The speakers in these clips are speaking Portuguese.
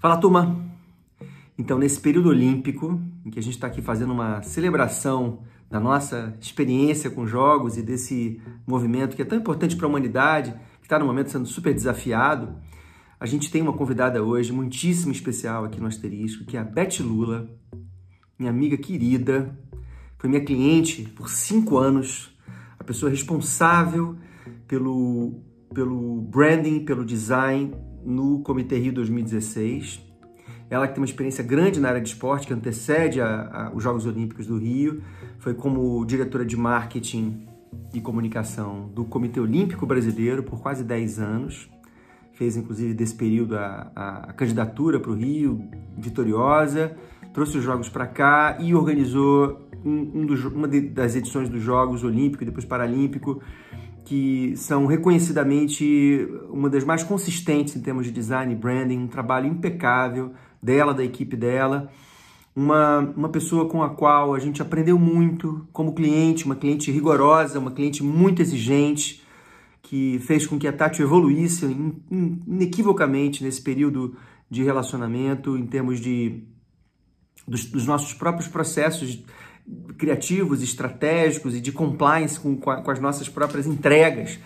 Fala turma! Então, nesse período olímpico, em que a gente está aqui fazendo uma celebração da nossa experiência com jogos e desse movimento que é tão importante para a humanidade, que está no momento sendo super desafiado, a gente tem uma convidada hoje muitíssimo especial aqui no Asterisco, que é a Beth Lula, minha amiga querida, foi minha cliente por cinco anos, a pessoa responsável pelo, pelo branding, pelo design no Comitê Rio 2016. Ela que tem uma experiência grande na área de esporte, que antecede a, a, os Jogos Olímpicos do Rio, foi como diretora de marketing e comunicação do Comitê Olímpico Brasileiro por quase 10 anos. Fez, inclusive, desse período a, a candidatura para o Rio, vitoriosa, trouxe os Jogos para cá e organizou um, um dos, uma de, das edições dos Jogos Olímpico e depois Paralímpico que são reconhecidamente uma das mais consistentes em termos de design e branding, um trabalho impecável dela, da equipe dela, uma, uma pessoa com a qual a gente aprendeu muito como cliente, uma cliente rigorosa, uma cliente muito exigente, que fez com que a Tati evoluísse inequivocamente nesse período de relacionamento, em termos de dos, dos nossos próprios processos criativos, estratégicos e de compliance com, com, a, com, as nossas próprias entregas.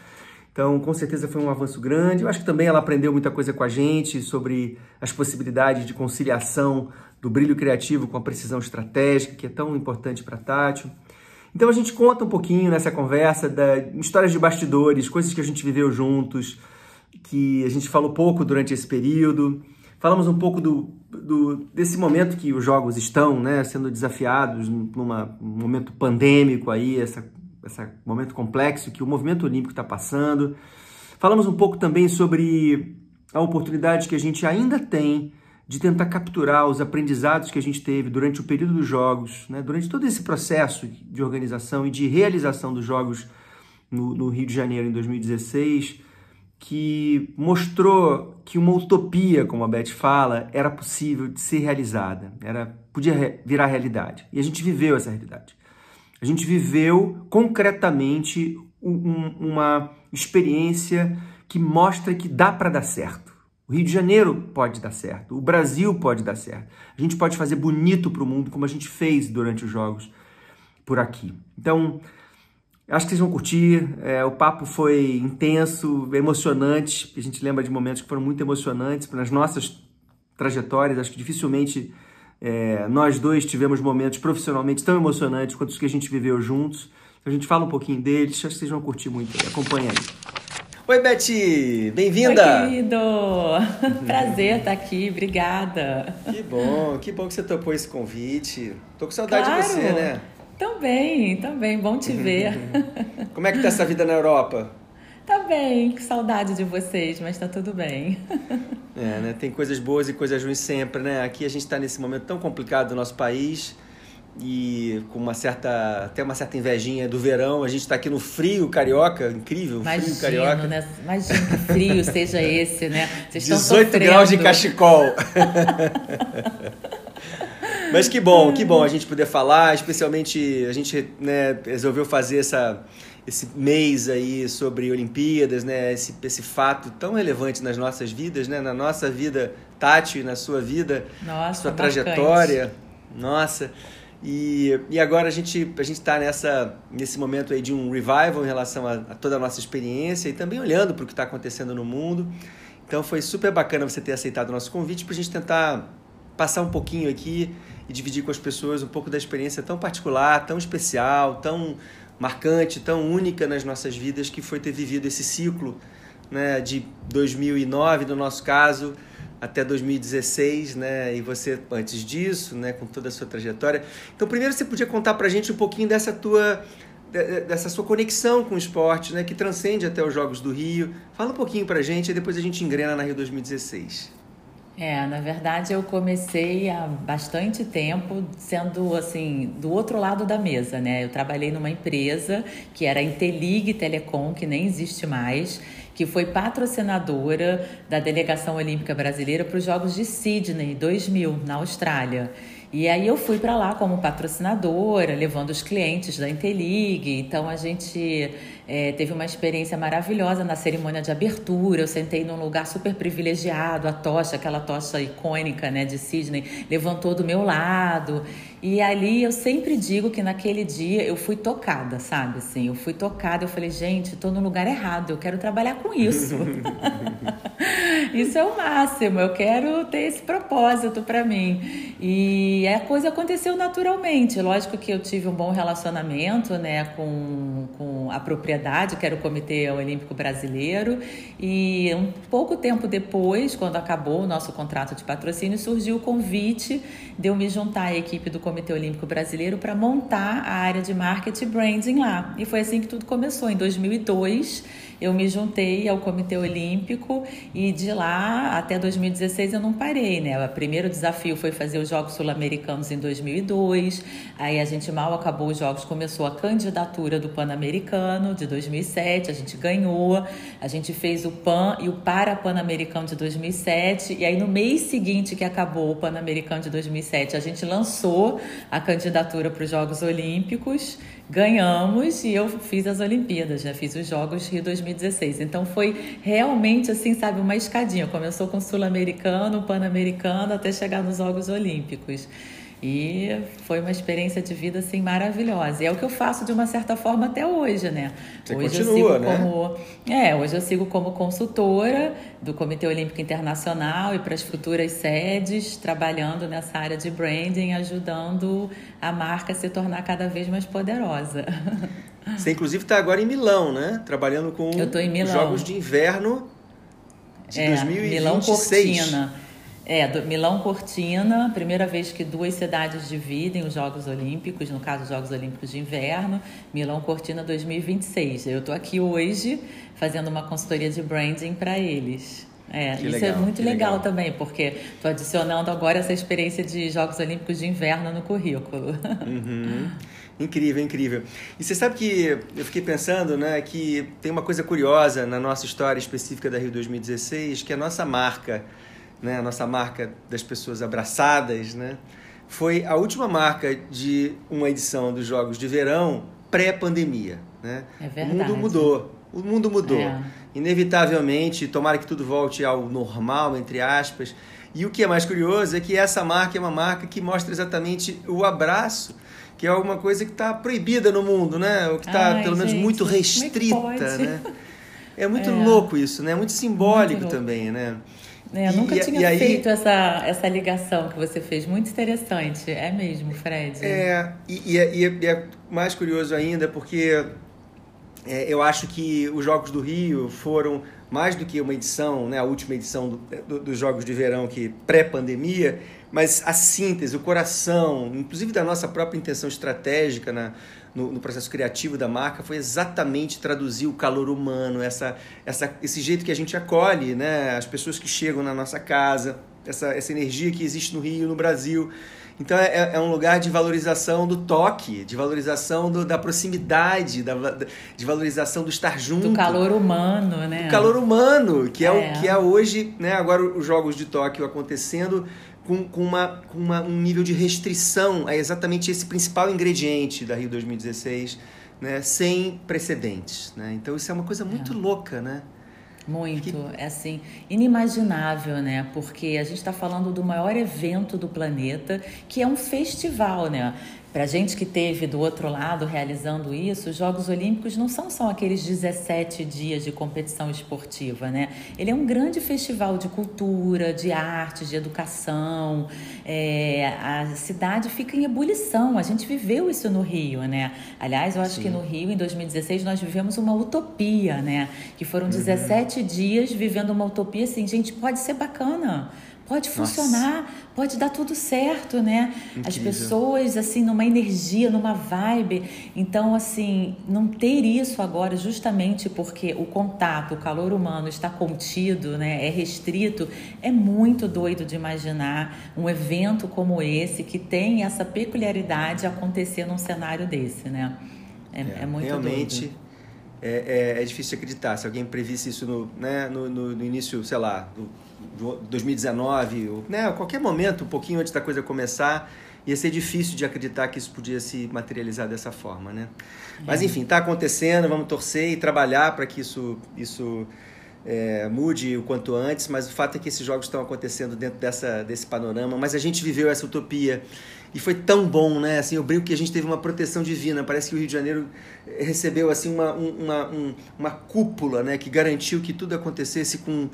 Então, com certeza foi um avanço grande. Eu acho que também ela aprendeu muita coisa com a gente sobre as possibilidades de conciliação do brilho criativo com a precisão estratégica, que é tão importante para a Tátil. Então, a gente conta um pouquinho nessa conversa da histórias de bastidores, coisas que a gente viveu juntos, que a gente falou pouco durante esse período. Falamos um pouco do, do, desse momento que os jogos estão né, sendo desafiados num momento pandêmico aí, esse momento complexo que o movimento olímpico está passando. Falamos um pouco também sobre a oportunidade que a gente ainda tem de tentar capturar os aprendizados que a gente teve durante o período dos jogos, né, durante todo esse processo de organização e de realização dos jogos no, no Rio de Janeiro em 2016 que mostrou que uma utopia, como a Beth fala, era possível de ser realizada, era podia virar realidade. E a gente viveu essa realidade. A gente viveu concretamente um, uma experiência que mostra que dá para dar certo. O Rio de Janeiro pode dar certo, o Brasil pode dar certo. A gente pode fazer bonito para o mundo como a gente fez durante os jogos por aqui. Então, Acho que vocês vão curtir. É, o papo foi intenso, emocionante. A gente lembra de momentos que foram muito emocionantes nas nossas trajetórias. Acho que dificilmente é, nós dois tivemos momentos profissionalmente tão emocionantes quanto os que a gente viveu juntos. Então, a gente fala um pouquinho deles. Acho que vocês vão curtir muito. Acompanha aí. Oi, Beth! Bem-vinda! Oi, querido! Prazer estar aqui, obrigada. Que bom, que bom que você topou esse convite. Tô com saudade claro. de você, né? Também, também, bom te ver. Como é que tá essa vida na Europa? Tá bem, que saudade de vocês, mas tá tudo bem. É, né? Tem coisas boas e coisas ruins sempre, né? Aqui a gente está nesse momento tão complicado do nosso país e com uma certa até uma certa invejinha do verão. A gente está aqui no frio carioca, incrível, Imagino, frio carioca. Né? Imagina que frio seja esse, né? Vocês 18 graus de cachecol. Mas que bom, que bom a gente poder falar, especialmente a gente né, resolveu fazer essa, esse mês aí sobre Olimpíadas, né? Esse, esse fato tão relevante nas nossas vidas, né? Na nossa vida, Tati, na sua vida, nossa, sua trajetória. Nossa. E, e agora a gente a gente está nessa nesse momento aí de um revival em relação a, a toda a nossa experiência e também olhando para o que está acontecendo no mundo. Então foi super bacana você ter aceitado o nosso convite para a gente tentar passar um pouquinho aqui e dividir com as pessoas um pouco da experiência tão particular, tão especial, tão marcante, tão única nas nossas vidas que foi ter vivido esse ciclo né, de 2009, no nosso caso, até 2016, né? E você antes disso, né, com toda a sua trajetória. Então, primeiro você podia contar pra gente um pouquinho dessa tua dessa sua conexão com o esporte, né, que transcende até os Jogos do Rio. Fala um pouquinho pra gente e depois a gente engrena na Rio 2016. É, na verdade eu comecei há bastante tempo sendo assim do outro lado da mesa, né? Eu trabalhei numa empresa que era a Intelig Telecom, que nem existe mais, que foi patrocinadora da delegação olímpica brasileira para os Jogos de Sydney 2000 na Austrália. E aí eu fui para lá como patrocinadora, levando os clientes da Intelig. Então a gente é, teve uma experiência maravilhosa na cerimônia de abertura. Eu sentei num lugar super privilegiado, a tocha, aquela tocha icônica né, de Sydney, levantou do meu lado. E ali eu sempre digo que naquele dia eu fui tocada, sabe? Assim, eu fui tocada, eu falei, gente, estou no lugar errado, eu quero trabalhar com isso. isso é o máximo, eu quero ter esse propósito para mim. E a coisa aconteceu naturalmente. Lógico que eu tive um bom relacionamento né, com, com a propriedade, que era o Comitê Olímpico Brasileiro. E um pouco tempo depois, quando acabou o nosso contrato de patrocínio, surgiu o convite de eu me juntar à equipe do Comitê Comitê Olímpico Brasileiro para montar a área de marketing branding lá. E foi assim que tudo começou. Em 2002, eu me juntei ao Comitê Olímpico e de lá até 2016 eu não parei, né? O primeiro desafio foi fazer os Jogos Sul-Americanos em 2002. Aí a gente mal acabou os Jogos, começou a candidatura do Pan-Americano de 2007, a gente ganhou. A gente fez o Pan e o Para-Pan-Americano de 2007 e aí no mês seguinte que acabou o Pan-Americano de 2007, a gente lançou a candidatura para os Jogos Olímpicos ganhamos e eu fiz as Olimpíadas, né? Fiz os Jogos Rio 2016. Então foi realmente assim, sabe, uma escadinha. Começou com Sul-Americano, Pan-Americano, até chegar nos Jogos Olímpicos. E foi uma experiência de vida assim maravilhosa. E é o que eu faço de uma certa forma até hoje, né? Você hoje continua, eu sigo né? como é, hoje eu sigo como consultora do Comitê Olímpico Internacional e para as futuras sedes, trabalhando nessa área de branding, ajudando a marca a se tornar cada vez mais poderosa. Você inclusive está agora em Milão, né? Trabalhando com os. Jogos de Inverno de é, 2026. Milão Cortina. É, do Milão Cortina, primeira vez que duas cidades dividem os Jogos Olímpicos, no caso os Jogos Olímpicos de Inverno, Milão Cortina 2026. Eu estou aqui hoje fazendo uma consultoria de branding para eles. É, Que isso legal, é muito legal, legal. também, porque estou adicionando agora essa experiência de Jogos Olímpicos de Inverno no currículo. Uhum. Incrível, incrível. E você sabe que eu fiquei pensando, né, que tem uma coisa curiosa na nossa história específica da Rio 2016, que a nossa marca, né, a nossa marca das pessoas abraçadas, né, foi a última marca de uma edição dos Jogos de Verão pré-pandemia, né? É O verdade. mundo mudou. O mundo mudou. É. Inevitavelmente, tomara que tudo volte ao normal, entre aspas. E o que é mais curioso é que essa marca é uma marca que mostra exatamente o abraço, que é alguma coisa que está proibida no mundo, né? Ou que está, pelo menos, gente, muito é restrita, né? É muito É. louco isso, né? Muito simbólico louco. também, né? É, eu E- nunca tinha aí- feito essa, essa ligação que você fez. Muito interessante. É mesmo, Fred. É, e, e é, e é- e é mais curioso ainda porque é, eu acho que os Jogos do Rio foram mais do que uma edição, né, a última edição do- do- dos Jogos de Verão que pré-pandemia, mas a síntese, o coração, inclusive da nossa própria intenção estratégica na, no, no processo criativo da marca, foi exatamente traduzir o calor humano, essa, essa, esse jeito que a gente acolhe né, as pessoas que chegam na nossa casa, essa, essa energia que existe no Rio, no Brasil. Então é, é um lugar de valorização do toque, de valorização do- da proximidade, da, de valorização do estar junto. Do calor humano, né? Do calor humano, que é, É. o que é hoje, né? Agora os Jogos de Tóquio acontecendo com, com, uma, com uma- um nível de restrição a exatamente esse principal ingrediente da Rio 2016, né? Sem precedentes, né? Então isso é uma coisa muito louca, né? Muito, é assim, inimaginável, né? Porque a gente está falando do maior evento do planeta, que é um festival, né? Pra gente que teve do outro lado realizando isso, os Jogos Olímpicos não são só aqueles 17 dias de competição esportiva, né? Ele é um grande festival de cultura, de arte, de educação. É, a cidade fica em ebulição. A gente viveu isso no Rio, né? Aliás, eu acho que no Rio, em 2016, nós vivemos uma utopia, né? Que foram 17 dias vivendo uma utopia assim, gente, pode ser bacana. Pode funcionar, pode dar tudo certo, né? As Incrível. pessoas, assim, numa energia, numa vibe. Então, assim, não ter isso agora, justamente porque o contato, o calor humano está contido, né? É restrito, é muito doido de imaginar um evento como esse, que tem essa peculiaridade acontecer num cenário desse, né? É, é muito Realmente doido. é, é, é difícil acreditar. Se alguém previsse isso no, né, no, no, no início, sei lá, do 2019, ou, né, a qualquer momento, um pouquinho antes da coisa começar, ia ser difícil de acreditar que isso podia se materializar dessa forma, né? Mas enfim, está acontecendo, vamos torcer e trabalhar para que isso, isso é, mude o quanto antes, mas o fato é que esses jogos estão acontecendo dentro dessa, desse panorama, mas a gente viveu essa utopia e foi tão bom, né? Assim, eu brinco que a gente teve uma proteção divina. Parece que o Rio de Janeiro recebeu assim uma, uma, uma, uma cúpula, né? Que garantiu que tudo acontecesse com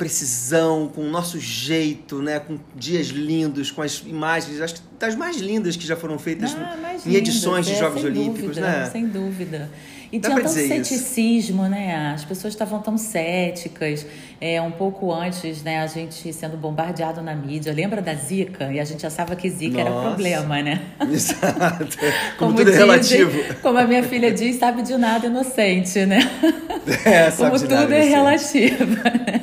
precisão, com o nosso jeito, né? Com dias lindos, com as imagens, acho que das mais lindas que já foram feitas ah, em edições de é, Jogos Olímpicos, dúvida, né? Sem dúvida. E Dá tinha tanto ceticismo, isso. né? As pessoas estavam tão céticas. É, um pouco antes, né, a gente sendo bombardeado na mídia. Lembra da Zika? E a gente achava que Zika Nossa. era problema, né? Exato. Como, como tudo é relativo. Como a minha filha diz, sabe de nada inocente, né? É, sabe como tudo é relativo. Né?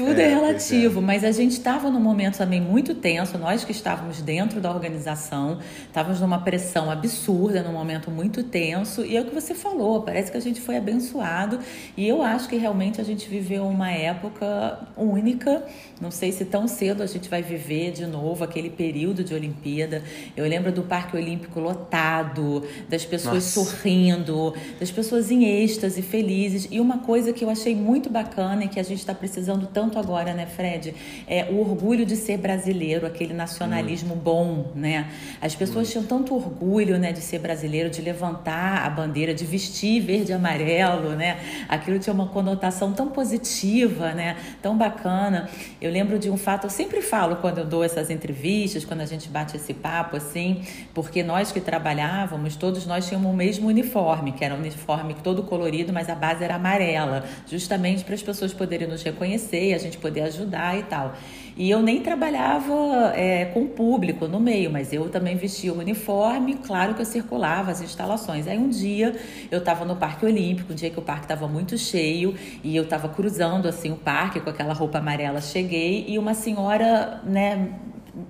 Tudo é, é relativo, é. mas a gente estava num momento também muito tenso, nós que estávamos dentro da organização, estávamos numa pressão absurda, num momento muito tenso, e é o que você falou, parece que a gente foi abençoado, e eu acho que realmente a gente viveu uma época única, não sei se tão cedo a gente vai viver de novo aquele período de Olimpíada. Eu lembro do Parque Olímpico lotado, das pessoas Nossa. sorrindo, das pessoas em êxtase, felizes, e uma coisa que eu achei muito bacana e que a gente está precisando tanto tanto agora, né, Fred? É o orgulho de ser brasileiro, aquele nacionalismo bom, né? As pessoas tinham tanto orgulho, né, de ser brasileiro, de levantar a bandeira, de vestir verde e amarelo, né? Aquilo tinha uma conotação tão positiva, né? Tão bacana. Eu lembro de um fato, eu sempre falo quando eu dou essas entrevistas, quando a gente bate esse papo assim, porque nós que trabalhávamos, todos nós tínhamos o mesmo uniforme, que era um uniforme todo colorido, mas a base era amarela, justamente para as pessoas poderem nos reconhecer a gente poder ajudar e tal. E eu nem trabalhava é, com o público no meio, mas eu também vestia o uniforme, claro que eu circulava as instalações. Aí um dia eu estava no Parque Olímpico, um dia que o parque estava muito cheio, e eu estava cruzando assim o parque com aquela roupa amarela, cheguei e uma senhora, né,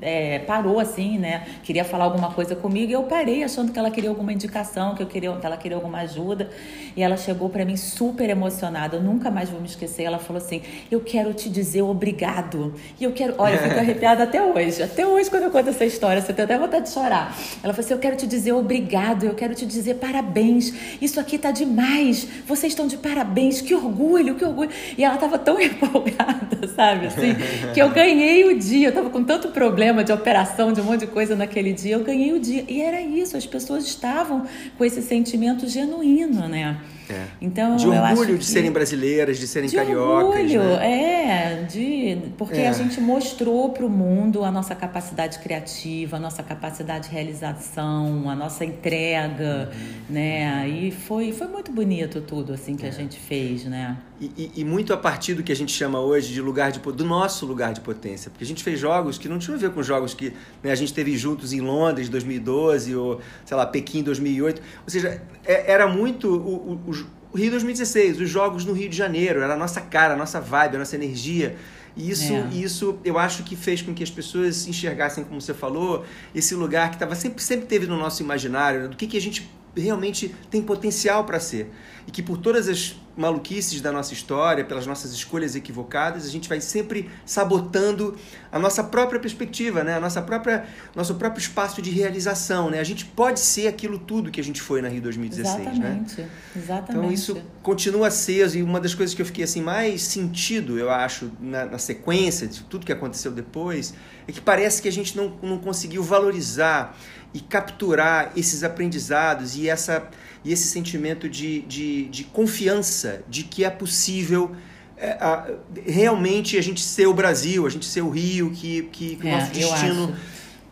é, parou assim, né? Queria falar alguma coisa comigo e eu parei achando que ela queria alguma indicação, que eu queria, que ela queria alguma ajuda. E ela chegou para mim super emocionada. Eu nunca mais vou me esquecer. Ela falou assim: "Eu quero te dizer obrigado". E eu quero, olha, eu fico arrepiada até hoje. Até hoje quando eu conto essa história, você tem até vontade de chorar. Ela falou assim: "Eu quero te dizer obrigado, eu quero te dizer parabéns. Isso aqui tá demais. Vocês estão de parabéns. Que orgulho, que orgulho". E ela tava tão empolgada, sabe assim, que eu ganhei o dia. Eu tava com tanto problema problema de operação, de um monte de coisa naquele dia, eu ganhei o dia. E era isso, as pessoas estavam com esse sentimento genuíno, né? É. Então, de orgulho de serem brasileiras, de serem de cariocas. Orgulho, né? é, de, porque é. a gente mostrou para o mundo a nossa capacidade criativa, a nossa capacidade de realização, a nossa entrega, uhum. né? E foi, foi muito bonito tudo assim que é. a gente fez, né? E, e, e, muito a partir do que a gente chama hoje de lugar de do nosso lugar de potência, porque a gente fez jogos que não tinham a ver com jogos que né, a gente teve juntos em Londres 2012 ou sei lá Pequim 2008, ou seja, é, era muito o, o, o Rio 2016, os jogos no Rio de Janeiro, era a nossa cara, a nossa vibe, a nossa energia. E isso, é. isso eu acho que fez com que as pessoas enxergassem, como você falou, esse lugar que tava sempre, sempre teve no nosso imaginário, né, do que, que a gente realmente tem potencial para ser. E que por todas as maluquices da nossa história, pelas nossas escolhas equivocadas, a gente vai sempre sabotando a nossa própria perspectiva, né? a nossa própria, nosso próprio espaço de realização. Né? A gente pode ser aquilo tudo que a gente foi na Rio 2016. Né? Exatamente. Né? Exatamente. Então isso continua aceso e uma das coisas que eu fiquei assim mais sentido, eu acho, na, na sequência de tudo que aconteceu depois, é que parece que a gente não, não conseguiu valorizar e capturar esses aprendizados e, essa, e esse sentimento de, de, de confiança de que é possível é, a, realmente a gente ser o Brasil, a gente ser o Rio, que, que, que é, o nosso destino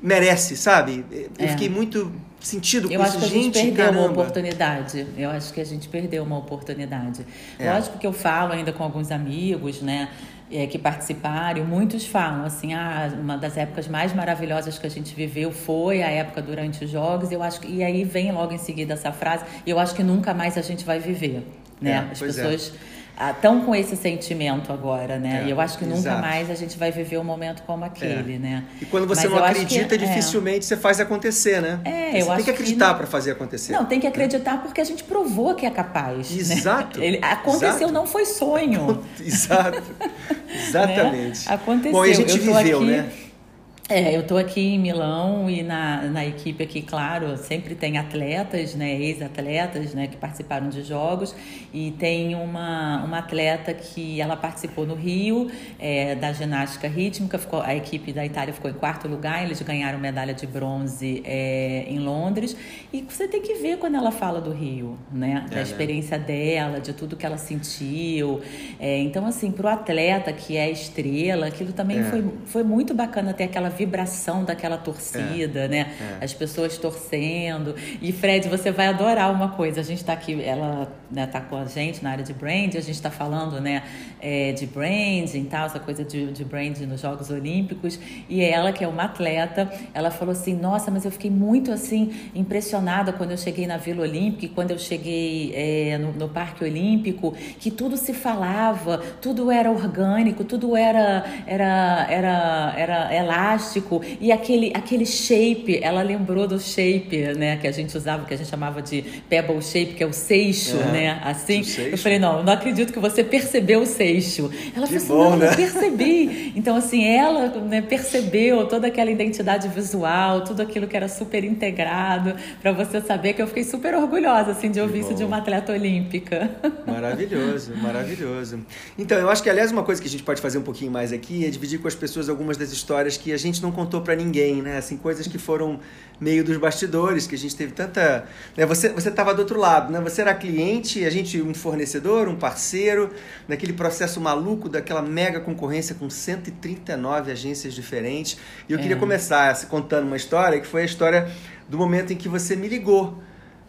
merece, sabe? Eu é. fiquei muito sentido com eu isso. acho que a gente, perdeu caramba. uma oportunidade. Eu acho que a gente perdeu uma oportunidade. É. Lógico que eu falo ainda com alguns amigos, né? É, que participaram, muitos falam assim, ah, uma das épocas mais maravilhosas que a gente viveu foi a época durante os jogos. Eu acho que, e aí vem logo em seguida essa frase, eu acho que nunca mais a gente vai viver, né? É, As é. Estão com esse sentimento agora, né? É, e eu acho que nunca exato. mais a gente vai viver um momento como aquele, é. né? E quando você Mas não acredita, que, é. dificilmente você faz acontecer, né? É, eu você tem que acreditar para fazer acontecer. Não, tem que acreditar porque a gente provou que é capaz. Né? Exato. Né? Ele, aconteceu, exato. não foi sonho. Exato. Exatamente. Né? Aconteceu. Bom, e a gente viveu, aqui... né? É, eu estou aqui em Milão e na, na equipe aqui, claro, sempre tem atletas, né, ex-atletas, né, que participaram de jogos e tem uma, uma atleta que ela participou no Rio é, da ginástica rítmica, ficou, a equipe da Itália ficou em quarto lugar, eles ganharam medalha de bronze é, em Londres e você tem que ver quando ela fala do Rio, né, da é, né? experiência né? dela, de tudo que ela sentiu, é, então assim, para o atleta que é estrela, aquilo também é. foi, foi muito bacana ter aquela vibração daquela torcida, é, né? É. As pessoas torcendo. E Fred, você vai adorar uma coisa. A gente está aqui, ela né, tá com a gente na área de brand, a gente está falando, né, é, de branding, tal, essa coisa de, de branding nos Jogos Olímpicos. E ela, que é uma atleta, ela falou assim: Nossa, mas eu fiquei muito assim impressionada quando eu cheguei na Vila Olímpica e quando eu cheguei é, no, no Parque Olímpico, que tudo se falava, tudo era orgânico, tudo era era era era elástico plástico e aquele, aquele shape, ela lembrou do shape, né, que a gente usava, que a gente chamava de pebble shape, que é o seixo, é, né, assim. Seixo. Eu falei, não, não acredito que você percebeu o seixo. Ela que falou assim, não, né? eu percebi. Então, assim, ela né, percebeu toda aquela identidade visual, tudo aquilo que era super integrado, para você saber que eu fiquei super orgulhosa, assim, de ouvir isso de uma atleta olímpica. Maravilhoso, maravilhoso. Então, eu acho que, aliás, uma coisa que a gente pode fazer um pouquinho mais aqui é dividir com as pessoas algumas das histórias que a gente gente não contou para ninguém, né? Assim, coisas que foram meio dos bastidores, que a gente teve tanta... Né? Você você estava do outro lado, né? Você era cliente, a gente um fornecedor, um parceiro, naquele processo maluco daquela mega concorrência com 139 agências diferentes. E eu é. queria começar contando uma história, que foi a história do momento em que você me ligou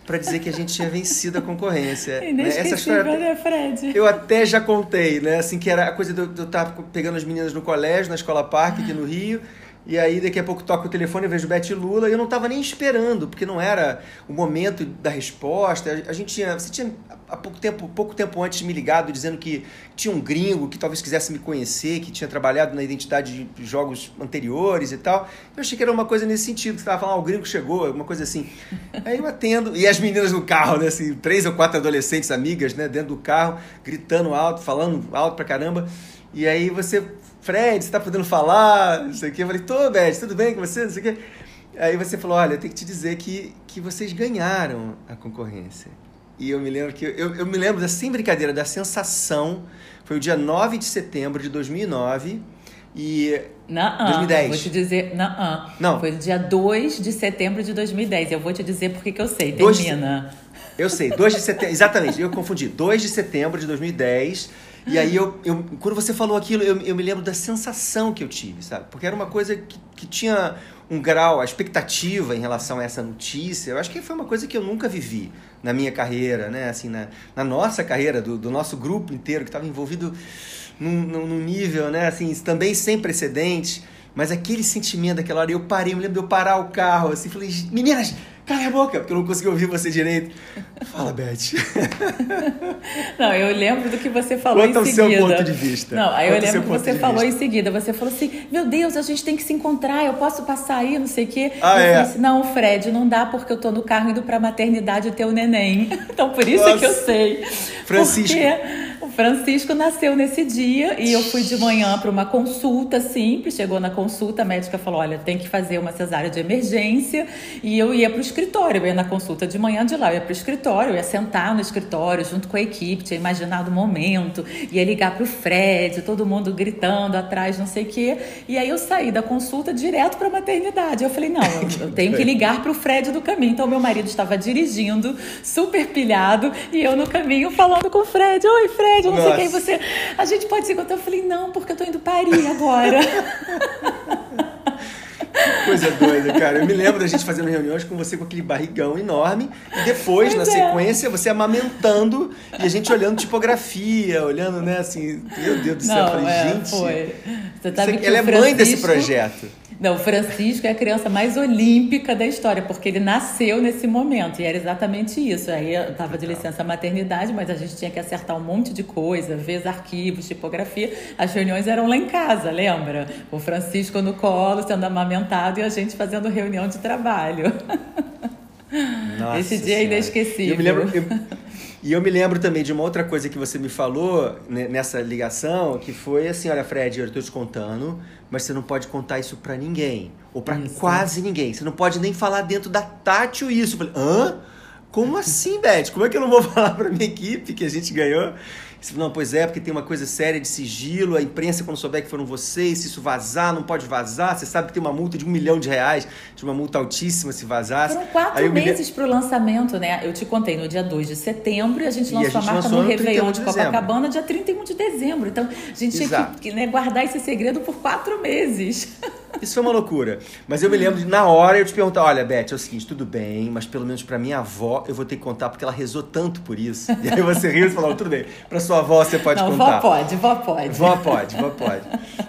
para dizer que a gente tinha vencido a concorrência. né? Essa história né, Fred? Eu até já contei, né? Assim, que era a coisa de eu estar pegando as meninas no colégio, na escola parque aqui no Rio, e aí daqui a pouco toca o telefone, eu vejo Beth Lula e eu não estava nem esperando, porque não era o momento da resposta. A gente tinha, você tinha há pouco tempo, pouco tempo antes me ligado dizendo que tinha um gringo que talvez quisesse me conhecer, que tinha trabalhado na identidade de jogos anteriores e tal. Eu achei que era uma coisa nesse sentido, você estava falando, ah, o gringo chegou, alguma coisa assim. Aí eu atendo, e as meninas no carro, né, assim, três ou quatro adolescentes amigas, né, dentro do carro, gritando alto, falando alto pra caramba. E aí você Fred, você tá podendo falar? Não sei o quê. Eu falei, tô, Beth, tudo bem com você? Não sei o quê. Aí você falou, olha, eu tenho que te dizer que, que vocês ganharam a concorrência. E eu me lembro que eu, eu me lembro, sem brincadeira, da sensação. Foi o dia 9 de setembro de 2009 e não, 2010. Vou te dizer, não, não. Foi dia 2 de setembro de 2010. Eu vou te dizer porque que eu sei. Termina. De, eu sei, 2 de setembro, exatamente, eu confundi. 2 de setembro de 2010 e aí, eu, eu, quando você falou aquilo, eu, eu me lembro da sensação que eu tive, sabe? Porque era uma coisa que, que tinha um grau, a expectativa em relação a essa notícia. Eu acho que foi uma coisa que eu nunca vivi na minha carreira, né? Assim, na, na nossa carreira, do, do nosso grupo inteiro, que estava envolvido num, num nível, né? Assim, também sem precedentes. Mas aquele sentimento daquela hora, eu parei, eu me lembro de eu parar o carro, assim, falei, meninas, cala a boca, porque eu não consegui ouvir você direito. Fala, Beth. Não, eu lembro do que você falou Conta em seguida. Conta o seu ponto de vista. Não, aí Conta eu lembro que você falou em seguida. Você falou assim, meu Deus, a gente tem que se encontrar, eu posso passar aí, não sei o quê. Ah, eu é? Assim, não, Fred, não dá porque eu tô no carro indo pra maternidade ter o neném. Então, por isso Nossa. que eu sei. Francisco. Porque Francisco nasceu nesse dia e eu fui de manhã para uma consulta simples. Chegou na consulta, a médica falou: Olha, tem que fazer uma cesárea de emergência. E eu ia para o escritório. Eu ia na consulta de manhã de lá, eu ia para o escritório, eu ia sentar no escritório junto com a equipe, tinha imaginado o momento, ia ligar para o Fred, todo mundo gritando atrás, não sei o quê. E aí eu saí da consulta direto para a maternidade. Eu falei: Não, eu tenho que ligar para o Fred do caminho. Então, meu marido estava dirigindo, super pilhado, e eu no caminho falando com o Fred: Oi, Fred eu não Nossa. sei quem você. A gente pode se encontrar. Eu falei, não, porque eu tô indo parir agora. Coisa doida, cara. Eu me lembro da gente fazendo reuniões com você com aquele barrigão enorme e depois, pois na é. sequência, você amamentando e a gente olhando tipografia, olhando, né, assim, meu Deus do céu. Não, eu falei, é, gente. Foi. Você sabe você, ela é Francisco... mãe desse projeto. Não, o Francisco é a criança mais olímpica da história, porque ele nasceu nesse momento e era exatamente isso. Aí eu estava de licença maternidade, mas a gente tinha que acertar um monte de coisa, ver arquivos, tipografia. As reuniões eram lá em casa, lembra? O Francisco no colo, sendo amamentado e a gente fazendo reunião de trabalho. Nossa Esse dia é inesquecível. Eu me lembro, eu, e eu me lembro também de uma outra coisa que você me falou né, nessa ligação, que foi assim, olha, Fred, eu estou te contando, mas você não pode contar isso para ninguém. Ou para quase ninguém. Você não pode nem falar dentro da Tátil isso. Eu falei, hã? Como assim, Beth? Como é que eu não vou falar para minha equipe que a gente ganhou? Você falou, não, pois é, porque tem uma coisa séria de sigilo, a imprensa, quando souber que foram vocês, se isso vazar, não pode vazar. Você sabe que tem uma multa de um milhão de reais, de uma multa altíssima se vazasse. Foram quatro meses me... para o lançamento, né? Eu te contei no dia 2 de setembro e a gente lançou a, gente a marca no, no Réveillon de, de Copacabana dia 31 de dezembro. Então, a gente Exato. tinha que né, guardar esse segredo por quatro meses. Isso foi uma loucura. Mas eu me lembro de, na hora, eu te perguntar: olha, Beth, é o seguinte, tudo bem, mas pelo menos para minha avó eu vou ter que contar, porque ela rezou tanto por isso. E aí você riu e falou: tudo bem, para sua avó você pode Não, contar. Vó pode, vó pode. Vó pode, vó pode.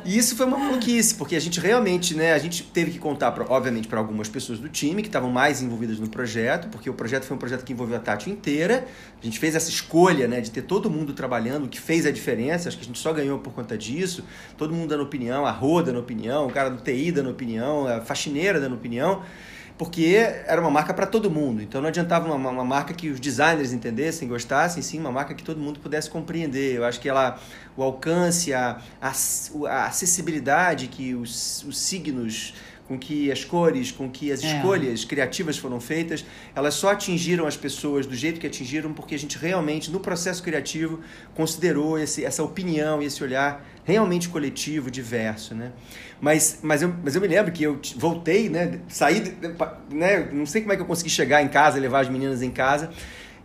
E isso foi uma maluquice, porque a gente realmente, né, a gente teve que contar, pra, obviamente, para algumas pessoas do time que estavam mais envolvidas no projeto, porque o projeto foi um projeto que envolveu a Tati inteira. A gente fez essa escolha, né, de ter todo mundo trabalhando, o que fez a diferença. Acho que a gente só ganhou por conta disso. Todo mundo dando opinião, a Rô dando opinião, o cara do TI dando opinião, a faxineira dando opinião porque era uma marca para todo mundo. Então não adiantava uma, uma, marca que os designers entendessem, gostassem, sim, uma marca que todo mundo pudesse compreender. Eu acho que ela, o alcance, a, a, a acessibilidade que os, os signos com que as cores, com que as é. escolhas criativas foram feitas, elas só atingiram as pessoas do jeito que atingiram porque a gente realmente, no processo criativo, considerou esse, essa opinião e esse olhar realmente coletivo, diverso, né? Mas, mas, eu, mas eu me lembro que eu voltei, né? Saí, né? Não sei como é que eu consegui chegar em casa, levar as meninas em casa.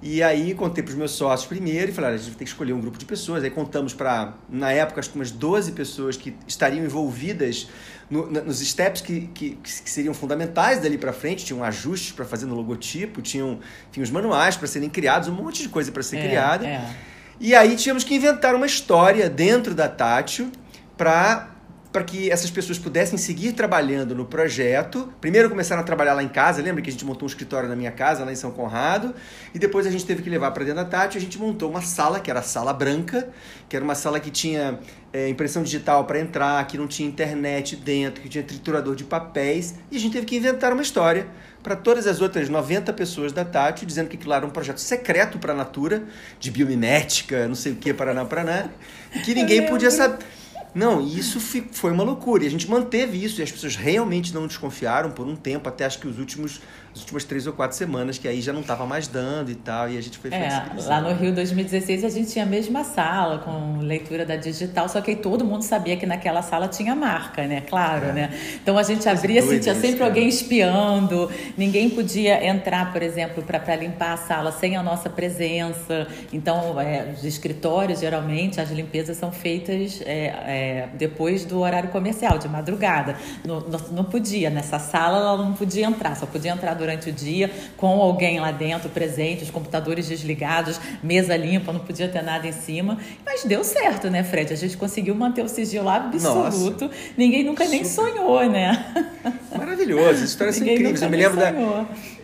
E aí contei para os meus sócios primeiro e falei, a gente vai ter que escolher um grupo de pessoas. Aí contamos para, na época, acho que umas 12 pessoas que estariam envolvidas no, nos steps que, que, que, seriam fundamentais dali para frente. Tinham ajustes para fazer no logotipo, tinham, tinham os manuais para serem criados, um monte de coisa para ser é, criada. É. E aí tínhamos que inventar uma história dentro da Tátil para para que essas pessoas pudessem seguir trabalhando no projeto. Primeiro começaram a trabalhar lá em casa, lembra que a gente montou um escritório na minha casa, lá em São Conrado, e depois a gente teve que levar para dentro da Tati, a gente montou uma sala, que era a sala branca, que era uma sala que tinha é, impressão digital para entrar, que não tinha internet dentro, que tinha triturador de papéis, e a gente teve que inventar uma história para todas as outras 90 pessoas da Tati, dizendo que aquilo era um projeto secreto para a Natura, de biomimética, não sei o que, Paraná, Paraná, que ninguém podia saber não, e isso foi uma loucura. E a gente manteve isso e as pessoas realmente não desconfiaram por um tempo, até acho que os últimos as últimas três ou quatro semanas, que aí já não estava mais dando e tal, e a gente foi é, Lá no Rio 2016 a gente tinha a mesma sala com leitura da digital, só que todo mundo sabia que naquela sala tinha marca, né? Claro, é. né? Então a gente abria, tinha sempre alguém espiando, ninguém podia entrar, por exemplo, para limpar a sala sem a nossa presença. Então, é, os escritórios, geralmente, as limpezas são feitas é, é, depois do horário comercial, de madrugada. Não, não, não podia, nessa sala ela não podia entrar, só podia entrar durante o dia com alguém lá dentro presente, os computadores desligados, mesa limpa, não podia ter nada em cima. Mas deu certo, né, Fred? A gente conseguiu manter o sigilo absoluto. Nossa. Ninguém nunca Super. nem sonhou, né? Maravilhoso, histórias são incríveis. Eu me lembro da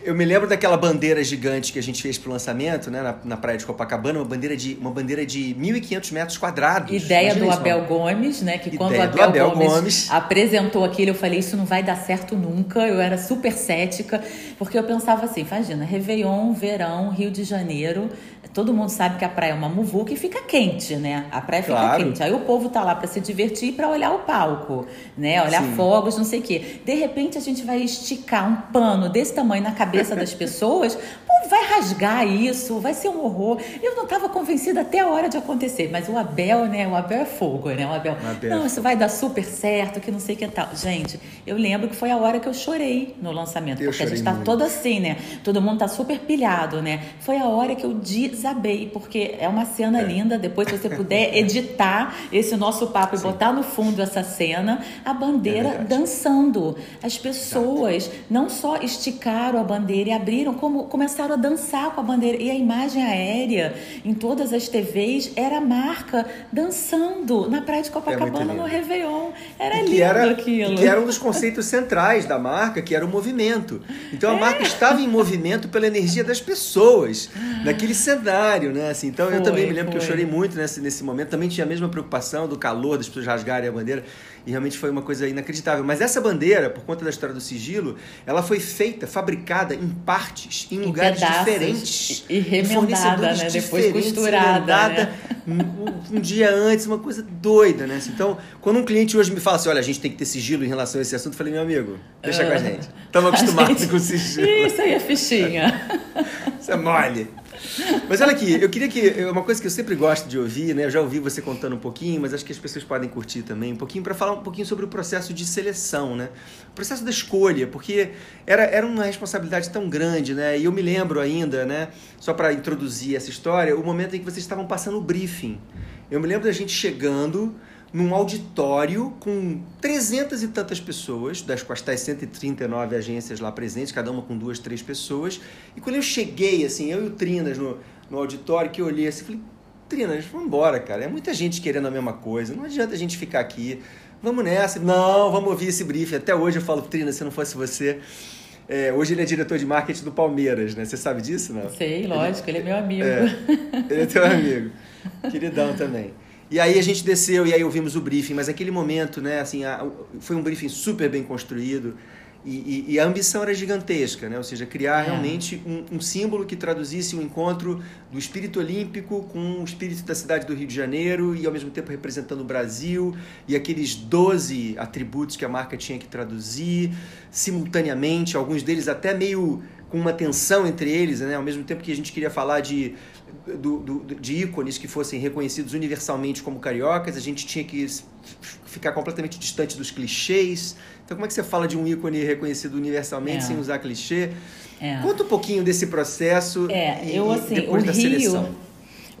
eu me lembro daquela bandeira gigante que a gente fez pro lançamento, né, na, na praia de Copacabana, uma bandeira de uma bandeira de 1.500 metros quadrados. Ideia Imagina do Abel Gomes, né, que Ideia quando o Abel, Abel Gomes, Gomes, apresentou aquilo, eu falei isso não vai dar certo nunca. Eu era super cética, porque eu pensava assim, imagina, Réveillon, verão, Rio de Janeiro, todo mundo sabe que a praia é uma muvuca e fica quente, né? A praia fica claro. quente. Aí o povo tá lá para se divertir e para olhar o palco, né? Olhar Sim. fogos, não sei o quê. De repente a gente vai esticar um pano desse tamanho na cabeça das pessoas, pô, vai rasgar isso, vai ser um horror. Eu não estava convencida até a hora de acontecer, mas o Abel, né? O Abel é fogo, né? O Abel, Abel não, isso vai dar super certo, que não sei o que tal. Gente, eu lembro que foi a hora que eu chorei no lançamento, eu porque a gente tá muito. todo assim, né? Todo mundo tá super pilhado, né? Foi a hora que eu desabei, porque é uma cena é. linda. Depois, se você puder editar esse nosso papo Sim. e botar no fundo essa cena, a bandeira é dançando. As pessoas Exato. não só esticaram a bandeira e abriram, como começaram a dançar com a bandeira. E a imagem aérea em todas as TVs era a marca dançando na praia de é Copacabana é no Réveillon. Era e lindo era, aquilo. Que era um dos conceitos centrais da marca, que era o movimento. Então a é. marca estava em movimento pela energia das pessoas, naquele cenário, né? Assim, então foi, eu também me lembro foi. que eu chorei muito nesse, nesse momento. Também tinha a mesma preocupação do calor, das pessoas rasgarem a bandeira. E realmente foi uma coisa inacreditável. Mas essa bandeira, por conta da história do sigilo, ela foi feita, fabricada em partes, em, em lugares diferentes. E remendada, né? Depois costurada. Né? Um, um, dia antes, uma coisa doida, né? Então, quando um cliente hoje me fala assim, olha, a gente tem que ter sigilo em relação a esse assunto, eu falei, meu amigo, deixa uh, com a gente. Estamos acostumados gente... com sigilo. Isso aí é fichinha. Isso é mole. Mas olha aqui, eu queria que. Uma coisa que eu sempre gosto de ouvir, né? Eu já ouvi você contando um pouquinho, mas acho que as pessoas podem curtir também um pouquinho, para falar um pouquinho sobre o processo de seleção, né? O processo da escolha, porque era, era uma responsabilidade tão grande, né? E eu me lembro ainda, né? Só para introduzir essa história, o momento em que vocês estavam passando o briefing. Eu me lembro da gente chegando num auditório com 300 e tantas pessoas, das quais tais 139 agências lá presentes, cada uma com duas, três pessoas. E quando eu cheguei, assim, eu e o Trinas no, no auditório, que eu olhei assim, falei, Trinas, vamos embora, cara. É muita gente querendo a mesma coisa. Não adianta a gente ficar aqui. Vamos nessa. Não, vamos ouvir esse briefing. Até hoje eu falo, Trinas, se não fosse você... É, hoje ele é diretor de marketing do Palmeiras, né? Você sabe disso, não? Sei, lógico, ele, ele é meu amigo. É, ele é teu amigo. Queridão também. E aí a gente desceu e aí ouvimos o briefing, mas aquele momento, né, assim, a, foi um briefing super bem construído e, e, e, a ambição era gigantesca, né? Ou seja, criar é. realmente um, um, símbolo que traduzisse o um encontro do espírito olímpico com o espírito da cidade do Rio de Janeiro e ao mesmo tempo representando o Brasil e aqueles 12 atributos que a marca tinha que traduzir simultaneamente, alguns deles até meio com uma tensão entre eles, né? Ao mesmo tempo que a gente queria falar de do, do, de ícones que fossem reconhecidos universalmente como cariocas, a gente tinha que ficar completamente distante dos clichês. Então, como é que você fala de um ícone reconhecido universalmente é. sem usar clichê? É. Conta um pouquinho desse processo é, e, eu, assim, depois da Rio, seleção.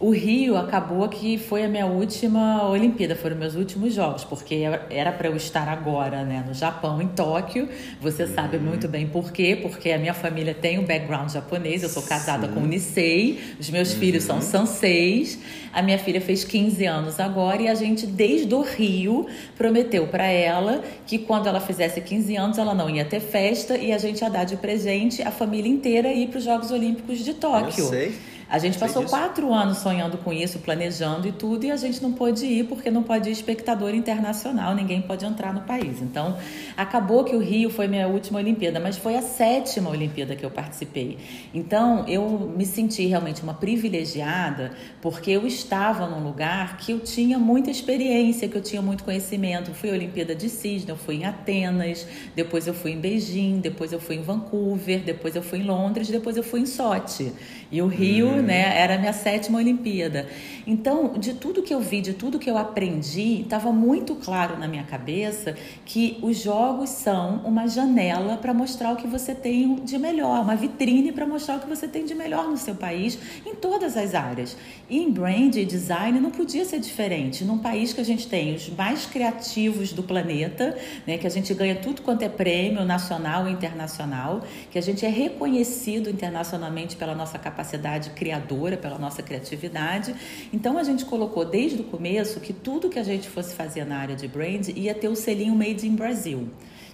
O Rio acabou que foi a minha última Olimpíada, foram meus últimos jogos, porque era para eu estar agora, né, no Japão, em Tóquio. Você uhum. sabe muito bem por quê, porque a minha família tem um background japonês, eu sou casada Sim. com Nisei, os meus uhum. filhos são sanseis. A minha filha fez 15 anos agora e a gente desde o Rio prometeu para ela que quando ela fizesse 15 anos ela não ia ter festa e a gente ia dar de presente a família inteira ir para os Jogos Olímpicos de Tóquio. Eu sei. A gente passou quatro anos sonhando com isso, planejando e tudo, e a gente não pôde ir porque não pode ir espectador internacional, ninguém pode entrar no país. Então, acabou que o Rio foi minha última Olimpíada, mas foi a sétima Olimpíada que eu participei. Então, eu me senti realmente uma privilegiada porque eu estava num lugar que eu tinha muita experiência, que eu tinha muito conhecimento. fui à Olimpíada de Sydney, eu fui em Atenas, depois eu fui em Beijing, depois eu fui em Vancouver, depois eu fui em Londres, depois eu fui em Sochi. E o Rio, uhum. né, era a minha sétima Olimpíada. Então, de tudo que eu vi, de tudo que eu aprendi, estava muito claro na minha cabeça que os jogos são uma janela para mostrar o que você tem de melhor, uma vitrine para mostrar o que você tem de melhor no seu país, em todas as áreas. E em brand e design não podia ser diferente. Num país que a gente tem os mais criativos do planeta, né, que a gente ganha tudo quanto é prêmio nacional e internacional, que a gente é reconhecido internacionalmente pela nossa capacidade capacidade criadora, pela nossa criatividade. Então a gente colocou desde o começo que tudo que a gente fosse fazer na área de brand ia ter o selinho Made in Brasil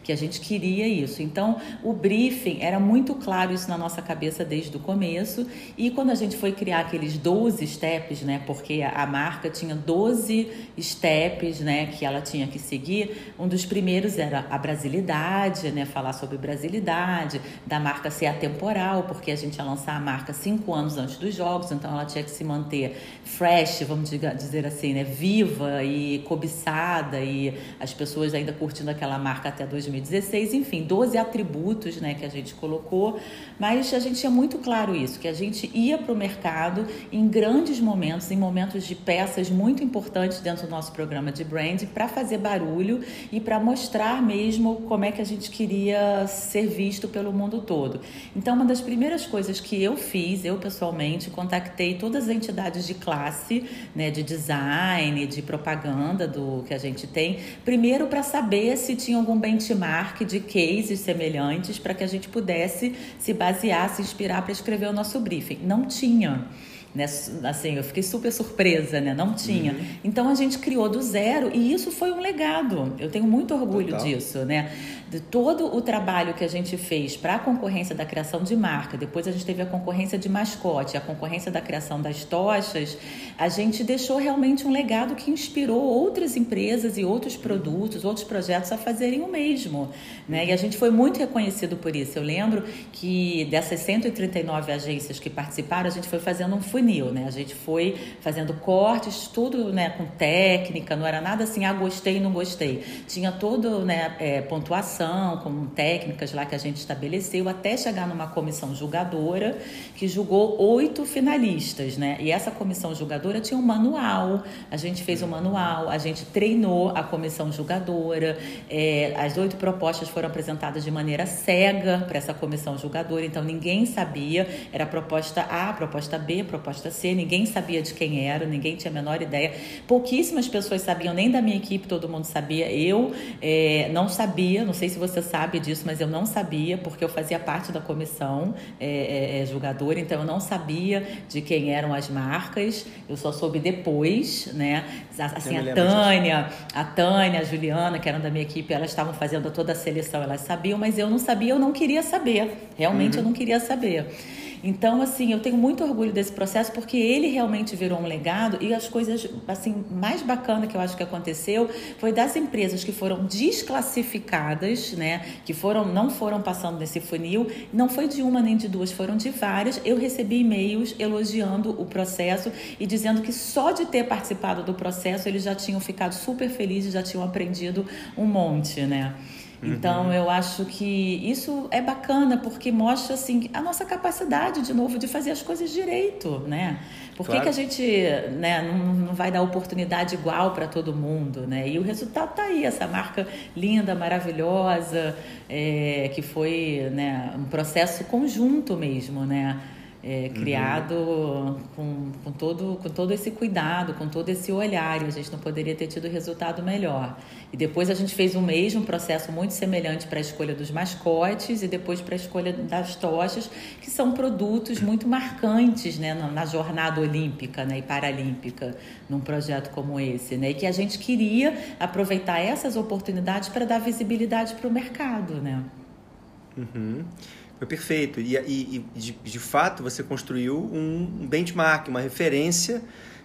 que a gente queria isso. Então, o briefing era muito claro isso na nossa cabeça desde o começo. E quando a gente foi criar aqueles 12 steps, né, porque a marca tinha 12 steps, né, que ela tinha que seguir, um dos primeiros era a brasilidade, né, falar sobre brasilidade, da marca ser atemporal, porque a gente ia lançar a marca cinco anos antes dos jogos, então ela tinha que se manter fresh, vamos dizer assim, né, viva e cobiçada e as pessoas ainda curtindo aquela marca até 2020 2016, enfim, 12 atributos né, que a gente colocou, mas a gente tinha muito claro isso, que a gente ia para o mercado em grandes momentos, em momentos de peças muito importantes dentro do nosso programa de brand, para fazer barulho e para mostrar mesmo como é que a gente queria ser visto pelo mundo todo. Então, uma das primeiras coisas que eu fiz, eu pessoalmente, contactei todas as entidades de classe, né, de design, de propaganda do que a gente tem, primeiro para saber se tinha algum benchmark benchmark de cases semelhantes para que a gente pudesse se basear, se inspirar para escrever o nosso briefing. Não tinha. Né? Assim, eu fiquei super surpresa, né? Não tinha. Uhum. Então a gente criou do zero e isso foi um legado. Eu tenho muito orgulho Total. disso, né? De todo o trabalho que a gente fez para a concorrência da criação de marca, depois a gente teve a concorrência de mascote, a concorrência da criação das tochas, a gente deixou realmente um legado que inspirou outras empresas e outros produtos, outros projetos a fazerem o mesmo, né? E a gente foi muito reconhecido por isso. Eu lembro que dessas 139 agências que participaram, a gente foi fazendo um funil, né? A gente foi fazendo cortes, tudo né, com técnica, não era nada assim, ah, gostei, não gostei. Tinha todo, né, é, pontuação, com técnicas lá que a gente estabeleceu, até chegar numa comissão julgadora que julgou oito finalistas, né? E essa comissão julgadora tinha um manual, a gente fez um manual, a gente treinou a comissão julgadora, é, as oito propostas foram apresentadas de maneira cega para essa comissão julgadora, então ninguém sabia, era proposta A, proposta B, proposta proposta C, ninguém sabia de quem era, ninguém tinha a menor ideia. Pouquíssimas pessoas sabiam, nem da minha equipe todo mundo sabia. Eu é, não sabia, não sei se você sabe disso, mas eu não sabia, porque eu fazia parte da comissão é, é, julgadora, então eu não sabia de quem eram as marcas, eu só soube depois, né? Assim, a Tânia, disso. a Tânia, a Juliana, que eram da minha equipe, elas estavam fazendo toda a seleção, elas sabiam, mas eu não sabia, eu não queria saber. Realmente uhum. eu não queria saber. Então, assim, eu tenho muito orgulho desse processo porque ele realmente virou um legado e as coisas, assim, mais bacana que eu acho que aconteceu foi das empresas que foram desclassificadas, né, que foram não foram passando nesse funil, não foi de uma nem de duas, foram de várias. Eu recebi e-mails elogiando o processo e dizendo que só de ter participado do processo eles já tinham ficado super felizes, já tinham aprendido um monte, né? Então uhum. eu acho que isso é bacana porque mostra assim a nossa capacidade de novo de fazer as coisas direito, né? Por claro. que, a gente né, não, não vai dar oportunidade igual para todo mundo, né? E o resultado tá aí, essa marca linda, maravilhosa, é, que foi né, um processo conjunto mesmo, né? É, criado uhum. com, com, todo, com todo esse cuidado, com todo esse olhar, e a gente não poderia ter tido resultado melhor. E depois a gente fez o mesmo processo muito semelhante para a escolha dos mascotes e depois para a escolha das tochas, que são produtos muito marcantes né, na, na jornada olímpica né, e paralímpica, num projeto como esse. Né, e que a gente queria aproveitar essas oportunidades para dar visibilidade para o mercado. Né? Uhum. Foi perfeito. E, e, e de, de, fato, você construiu um benchmark, uma referência,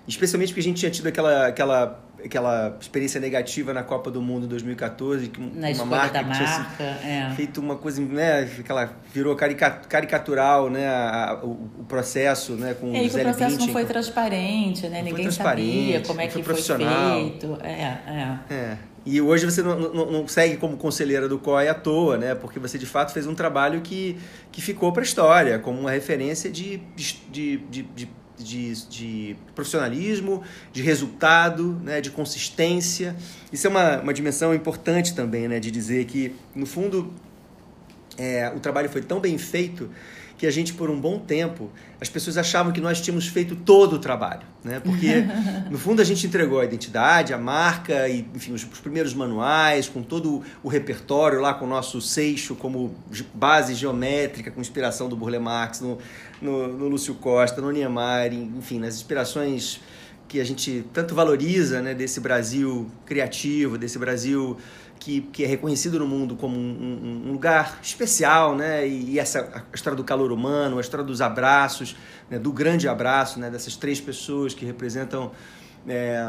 especialmente porque a gente tinha tido aquela, aquela, aquela experiência negativa na Copa do Mundo 2014, que na uma marca marca, tinha é. feito uma coisa, né, aquela virou caricatural, né, a, o, o, processo, né, com é, o Zé o processo não foi transparente, né, ninguém sabia como é que foi, foi feito. É, é. é. E hoje você não, não, não, segue como conselheira do COI à toa, né? Porque você de fato fez um trabalho que, que ficou para a história, como uma referência de, de, de, de, de, de profissionalismo, de resultado, né? de consistência. Isso é uma, uma dimensão importante também, né? De dizer que, no fundo, é, o trabalho foi tão bem feito que a gente, por um bom tempo, as pessoas achavam que nós tínhamos feito todo o trabalho, né? Porque, no fundo, a gente entregou a identidade, a marca, e, enfim, os, os primeiros manuais, com todo o repertório lá, com o nosso seixo como base geométrica, com inspiração do Burle Marx, no, no, no Lúcio Costa, no Niemeyer, enfim, nas inspirações que a gente tanto valoriza, né? Desse Brasil criativo, desse Brasil que, que é reconhecido no mundo como um, um, lugar especial, né? E, e, essa a história do calor humano, a história dos abraços, né? do grande abraço, né? Dessas três pessoas que representam é,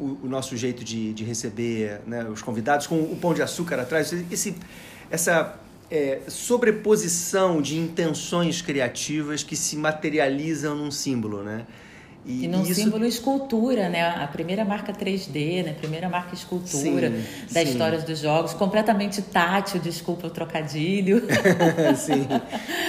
o, o, nosso jeito de, de receber né? os convidados, com o pão de açúcar atrás. Esse, essa é, sobreposição de intenções criativas que se materializam num símbolo, né? E, e num isso... símbolo escultura, né? A primeira marca 3D, né? A primeira marca escultura sim, da sim. história dos jogos, completamente tátil, desculpa o trocadilho. sim,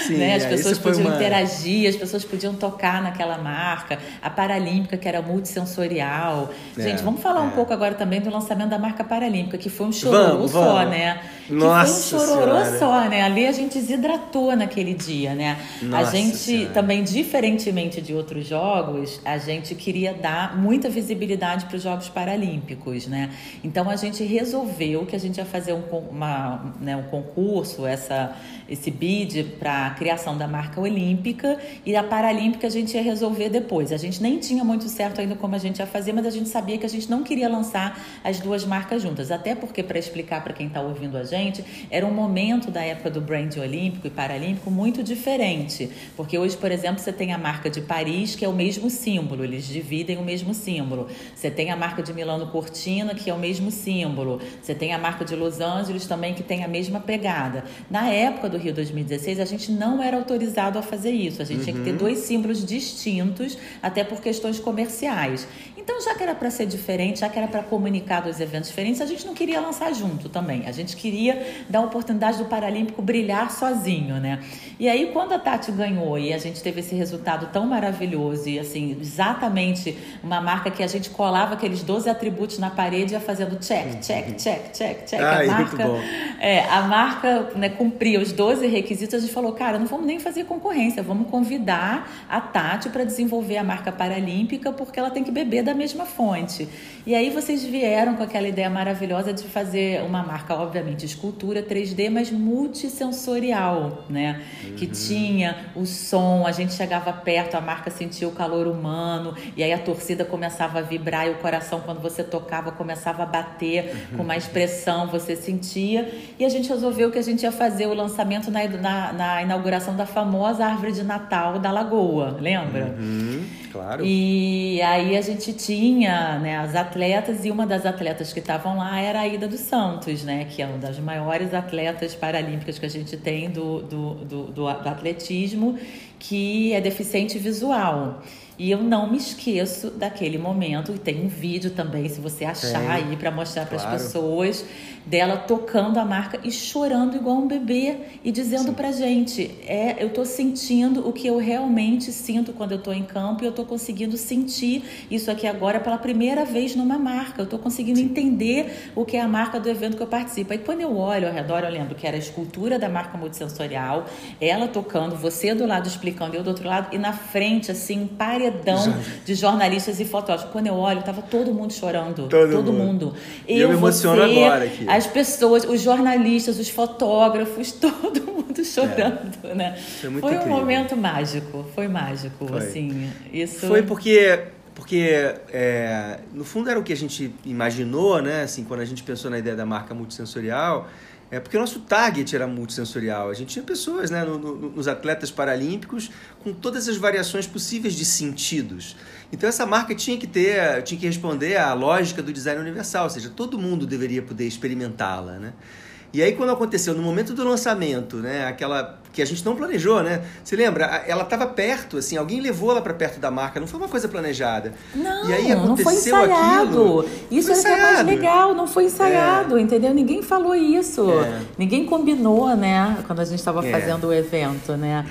sim. né? As é, pessoas podiam uma... interagir, as pessoas podiam tocar naquela marca. A Paralímpica, que era multissensorial. É, Gente, vamos falar é. um pouco agora também do lançamento da marca Paralímpica, que foi um chororô vamos, só, vamos. né? Nossa que foi um chororô senhora. só, né? Ali a gente desidratou naquele dia, né? Nossa a gente senhora. também, diferentemente de outros jogos, a gente queria dar muita visibilidade para os Jogos Paralímpicos, né? Então a gente resolveu que a gente ia fazer um, uma, né, um concurso, essa, esse bid para a criação da marca olímpica e a paralímpica a gente ia resolver depois. A gente nem tinha muito certo ainda como a gente ia fazer, mas a gente sabia que a gente não queria lançar as duas marcas juntas. Até porque, para explicar para quem está ouvindo a gente, era um momento da época do brand olímpico e paralímpico muito diferente. Porque hoje, por exemplo, você tem a marca de Paris, que é o mesmo símbolo, eles dividem o mesmo símbolo. Você tem a marca de Milano Cortina, que é o mesmo símbolo. Você tem a marca de Los Angeles também, que tem a mesma pegada. Na época do Rio 2016, a gente não era autorizado a fazer isso. A gente uhum. tinha que ter uhum. dois símbolos distintos, até por questões comerciais. Então, já que era para ser diferente, já que era para comunicar dos eventos diferentes, a gente não queria lançar junto também. A gente queria dar a oportunidade do Paralímpico brilhar sozinho, né? E aí, quando a Tati ganhou e a gente teve esse resultado tão maravilhoso e, assim, exatamente uma marca que a gente colava aqueles 12 atributos na parede e ia fazendo check, check, check, check, check. Ai, a marca, é, a marca né, cumpria os 12 requisitos. A gente falou, cara, não vamos nem fazer concorrência, vamos convidar a Tati para desenvolver a marca paralímpica porque ela tem que beber da mesma fonte. E aí vocês vieram com aquela ideia maravilhosa de fazer uma marca, obviamente, escultura 3D, mas multissensorial, né? Uhum. Que tinha o som, a gente chegava perto, a marca sentia o calor humano, e aí a torcida começava a vibrar e o coração, quando você tocava, começava a bater uhum. com mais pressão, você sentia. E a gente resolveu que a gente ia fazer o lançamento na, na, na inauguração da famosa árvore de Natal da Lagoa, lembra? Uhum. Claro. E aí a gente tinha né, as atletas e uma das atletas que estavam lá era a Ida dos Santos, né, que é uma das maiores atletas paralímpicas que a gente tem do, do, do, do atletismo, que é deficiente visual. E eu não me esqueço daquele momento, e tem um vídeo também, se você achar tem, aí para mostrar para as pessoas dela tocando a marca e chorando igual um bebê e dizendo pra gente, é, eu tô sentindo o que eu realmente sinto quando eu tô em campo e eu tô conseguindo sentir isso aqui agora pela primeira vez numa marca. Eu tô conseguindo Sim. entender o que é a marca do evento que eu participo. E quando eu olho ao redor, eu lembro que era a escultura da marca multissensorial, ela tocando, você do lado explicando, eu do outro lado, e na frente, assim, um paredão de jornalistas e fotógrafos. Quando eu olho, tava todo mundo chorando. Todo, todo mundo. mundo. Eu, eu me emociono você, agora aqui as pessoas, os jornalistas, os fotógrafos, todo mundo chorando, é. né? Foi, muito foi um momento mágico, foi mágico, foi. assim. Isso... Foi porque porque é, no fundo era o que a gente imaginou, né? Assim, quando a gente pensou na ideia da marca multissensorial, é porque o nosso target era multissensorial. A gente tinha pessoas, né, no, no, nos atletas paralímpicos com todas as variações possíveis de sentidos. Então essa marca tinha que ter, tinha que responder à lógica do design universal, ou seja, todo mundo deveria poder experimentá-la, né? E aí quando aconteceu no momento do lançamento, né, aquela que a gente não planejou, né? Você lembra? Ela estava perto, assim, alguém levou ela para perto da marca, não foi uma coisa planejada. Não, e aí aconteceu não foi ensaiado. Aquilo, isso foi é, é mais legal, não foi ensaiado, é. entendeu? Ninguém falou isso. É. Ninguém combinou, né, quando a gente estava é. fazendo o evento, né?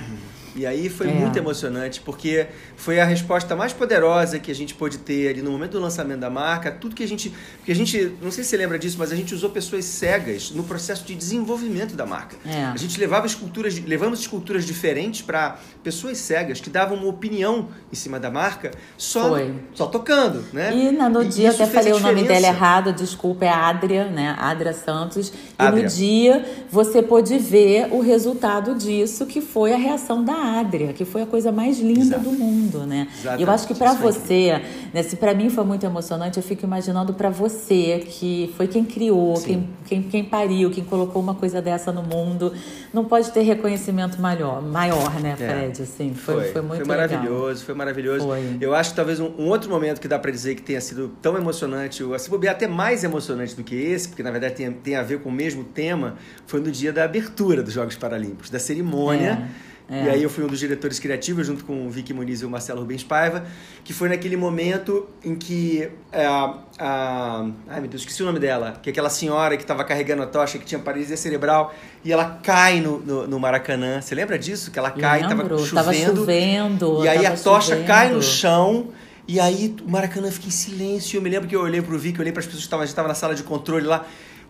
E aí foi é. muito emocionante, porque foi a resposta mais poderosa que a gente pôde ter ali no momento do lançamento da marca. Tudo que a gente. Porque a gente, não sei se você lembra disso, mas a gente usou pessoas cegas no processo de desenvolvimento da marca. É. A gente levava esculturas, levamos esculturas diferentes para pessoas cegas que davam uma opinião em cima da marca só, só tocando, né? E no e dia, até falei o nome dela errado, desculpa, é Adria, né? Adria Santos. E Adria. no dia você pôde ver o resultado disso, que foi a reação da Adria, que foi a coisa mais linda Exato. do mundo, né? E eu acho que para você, né, se para mim foi muito emocionante, eu fico imaginando para você, que foi quem criou, quem, quem, quem, pariu, quem colocou uma coisa dessa no mundo, não pode ter reconhecimento maior, maior né, é. Fred? É. Assim, foi, foi, foi muito Foi maravilhoso, legal. foi maravilhoso. Foi. Eu acho que talvez um, um, outro momento que dá para dizer que tenha sido tão emocionante, ou se bobear até mais emocionante do que esse, porque na verdade tem, tem a ver com o mesmo tema, foi no dia da abertura dos Jogos Paralímpicos, da cerimônia. É é. E aí eu fui um dos diretores criativos, junto com o Vicky Muniz e o Marcelo Rubens Paiva, que foi naquele momento em que é, a, a... Ai, meu Deus, esqueci o nome dela. Que é aquela senhora que estava carregando a tocha, que tinha paralisia cerebral, e ela cai no, no, no Maracanã. Você lembra disso? Que ela cai, estava chovendo. Tava chovendo. E aí a tocha chovendo. cai no chão... E aí o Maracanã fica em silêncio. Eu me lembro que eu olhei pro Vicky, olhei para as pessoas que estavam na sala de controle lá.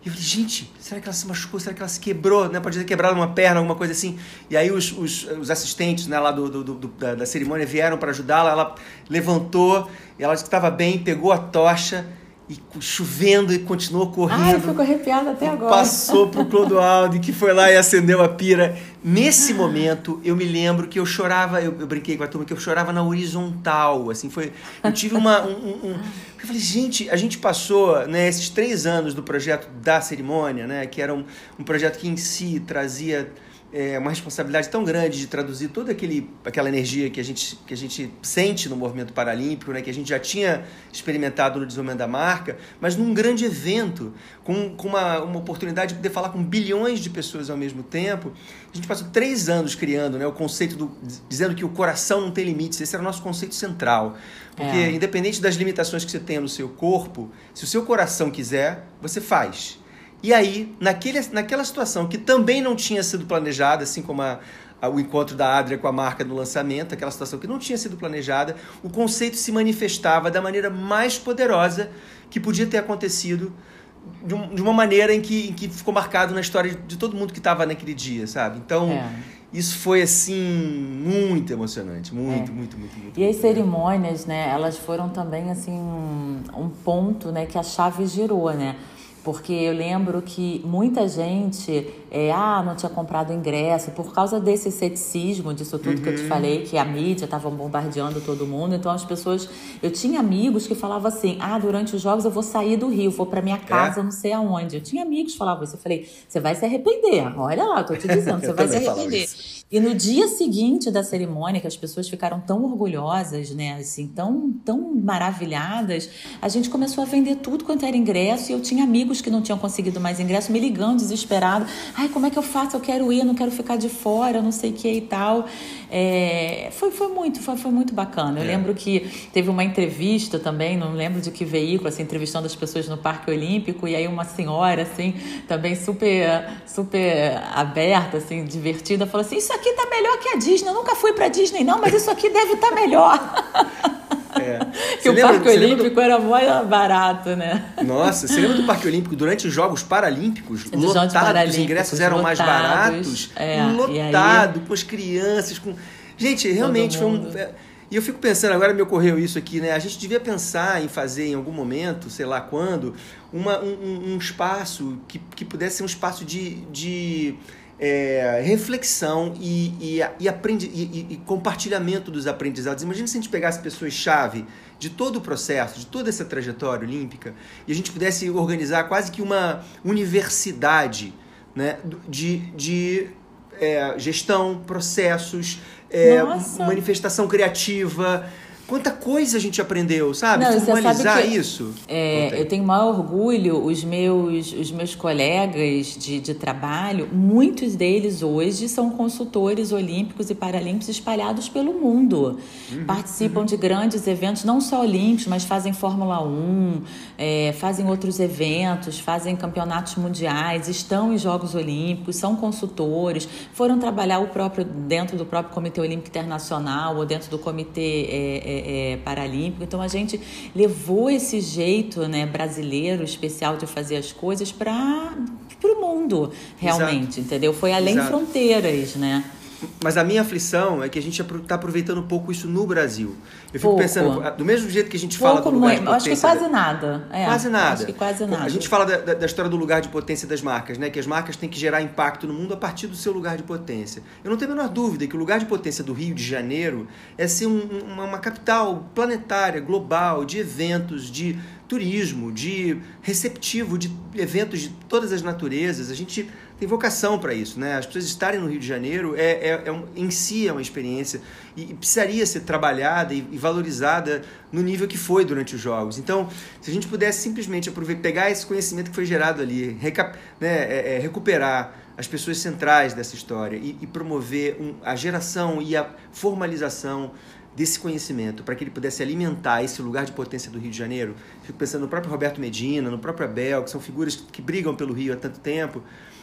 E eu falei, gente, será que ela se machucou? Será que ela se quebrou? Né? Pode ter quebrado uma perna, alguma coisa assim. E aí os, os, os assistentes né, lá do, do, do da, da, cerimônia vieram para ajudá-la. Ela levantou, ela disse que estava bem, pegou a tocha e chovendo e continuou correndo. Ai, eu fico arrepiada até agora. Passou pro Clodoaldo, que foi lá e acendeu a pira. Nesse momento, eu me lembro que eu chorava, eu, eu, brinquei com a turma que eu chorava na horizontal, assim, foi... Eu tive uma... Um, um, um, eu falei, gente, a gente passou, né, esses três anos do projeto da cerimônia, né, que era um, um projeto que em si trazia é, uma responsabilidade tão grande de traduzir toda aquele, aquela energia que a, gente, que a gente sente no movimento paralímpico, né, que a gente já tinha experimentado no desenvolvimento da marca, mas num grande evento, com, com uma, uma oportunidade de poder falar com bilhões de pessoas ao mesmo tempo. A gente passou três anos criando né, o conceito do. dizendo que o coração não tem limites. Esse era o nosso conceito central. Porque, é. independente das limitações que você tenha no seu corpo, se o seu coração quiser, você faz. E aí, naquele, naquela situação que também não tinha sido planejada, assim como a, a, o encontro da Adria com a marca no lançamento, aquela situação que não tinha sido planejada, o conceito se manifestava da maneira mais poderosa que podia ter acontecido de, um, de uma maneira em que, em que ficou marcado na história de, de todo mundo que estava naquele dia, sabe? Então, é. isso foi, assim, muito emocionante. Muito, é. muito, muito, muito. E muito, as cerimônias, né, elas foram também, assim, um, um ponto, né, que a chave girou, né? Porque eu lembro que muita gente é, ah, não tinha comprado ingresso por causa desse ceticismo, disso tudo uhum. que eu te uhum. falei, que a mídia estava bombardeando todo mundo. Então as pessoas, eu tinha amigos que falavam assim: ah, durante os jogos eu vou sair do Rio, vou para minha casa, é? não sei aonde. Eu tinha amigos que falavam isso. Eu falei: você vai se arrepender. Olha lá, eu tô te dizendo, você vai se arrepender. E no dia seguinte da cerimônia, que as pessoas ficaram tão orgulhosas, né, assim, tão, tão maravilhadas, a gente começou a vender tudo quanto era ingresso e eu tinha amigos que não tinham conseguido mais ingresso me ligando desesperado. Ai, como é que eu faço? Eu quero ir, eu não quero ficar de fora, não sei o que e tal. É, foi, foi muito, foi, foi muito bacana. Eu é. lembro que teve uma entrevista também, não lembro de que veículo, assim, entrevistando as pessoas no Parque Olímpico, e aí uma senhora, assim, também super, super aberta, assim, divertida, falou assim: Isso aqui tá melhor que a Disney. Eu nunca fui pra Disney, não, mas isso aqui deve estar tá melhor. É. que o lembra, Parque Olímpico do... era mais barato, né? Nossa, você lembra do Parque Olímpico durante os Jogos Paralímpicos? Dos lotado, os ingressos eram lotados, mais baratos. É, lotado, com as crianças, com. Gente, realmente foi um. É, e eu fico pensando, agora me ocorreu isso aqui, né? A gente devia pensar em fazer em algum momento, sei lá quando, uma, um, um espaço que, que pudesse ser um espaço de, de é, reflexão e, e, e, aprendi, e, e, compartilhamento dos aprendizados. Imagina se a gente pegasse pessoas-chave de todo o processo, de toda essa trajetória olímpica, e a gente pudesse organizar quase que uma universidade né, de, de é, gestão, processos, é, manifestação criativa Quanta coisa a gente aprendeu, sabe? Não, Formalizar que, isso. É, eu tenho maior orgulho, os meus, os meus colegas de, de trabalho, muitos deles hoje são consultores olímpicos e paralímpicos espalhados pelo mundo. Uhum, Participam uhum. de grandes eventos, não só olímpicos, mas fazem Fórmula 1, é, fazem outros eventos, fazem campeonatos mundiais, estão em Jogos Olímpicos, são consultores, foram trabalhar o próprio dentro do próprio Comitê Olímpico Internacional ou dentro do Comitê. É, é é, paralímpico. Então a gente levou esse jeito né, brasileiro especial de fazer as coisas para o mundo, realmente, Exato. entendeu? Foi além Exato. fronteiras, né? Mas a minha aflição é que a gente está aproveitando um pouco isso no Brasil. Eu fico pouco. pensando, do mesmo jeito que a gente fala pouco, do lugar de potência... Acho que quase nada. É, quase nada. Acho que quase nada. A gente fala da, da, história do lugar de potência das marcas, né? Que as marcas têm que gerar impacto no mundo a partir do seu lugar de potência. Eu não tenho a menor dúvida que o lugar de potência do Rio de Janeiro é ser um, uma, uma capital planetária, global, de eventos, de turismo, de receptivo, de eventos de todas as naturezas. A gente tem vocação para isso, né? As pessoas estarem no Rio de Janeiro é, é, é um, em si é uma experiência e, e precisaria ser trabalhada e, e, valorizada no nível que foi durante os jogos. Então, se a gente pudesse simplesmente aproveitar, pegar esse conhecimento que foi gerado ali, recap, né, é, é recuperar as pessoas centrais dessa história e, e promover um, a geração e a formalização desse conhecimento para que ele pudesse alimentar esse lugar de potência do Rio de Janeiro. Fico pensando no próprio Roberto Medina, no próprio Abel, que são figuras que brigam pelo Rio há tanto tempo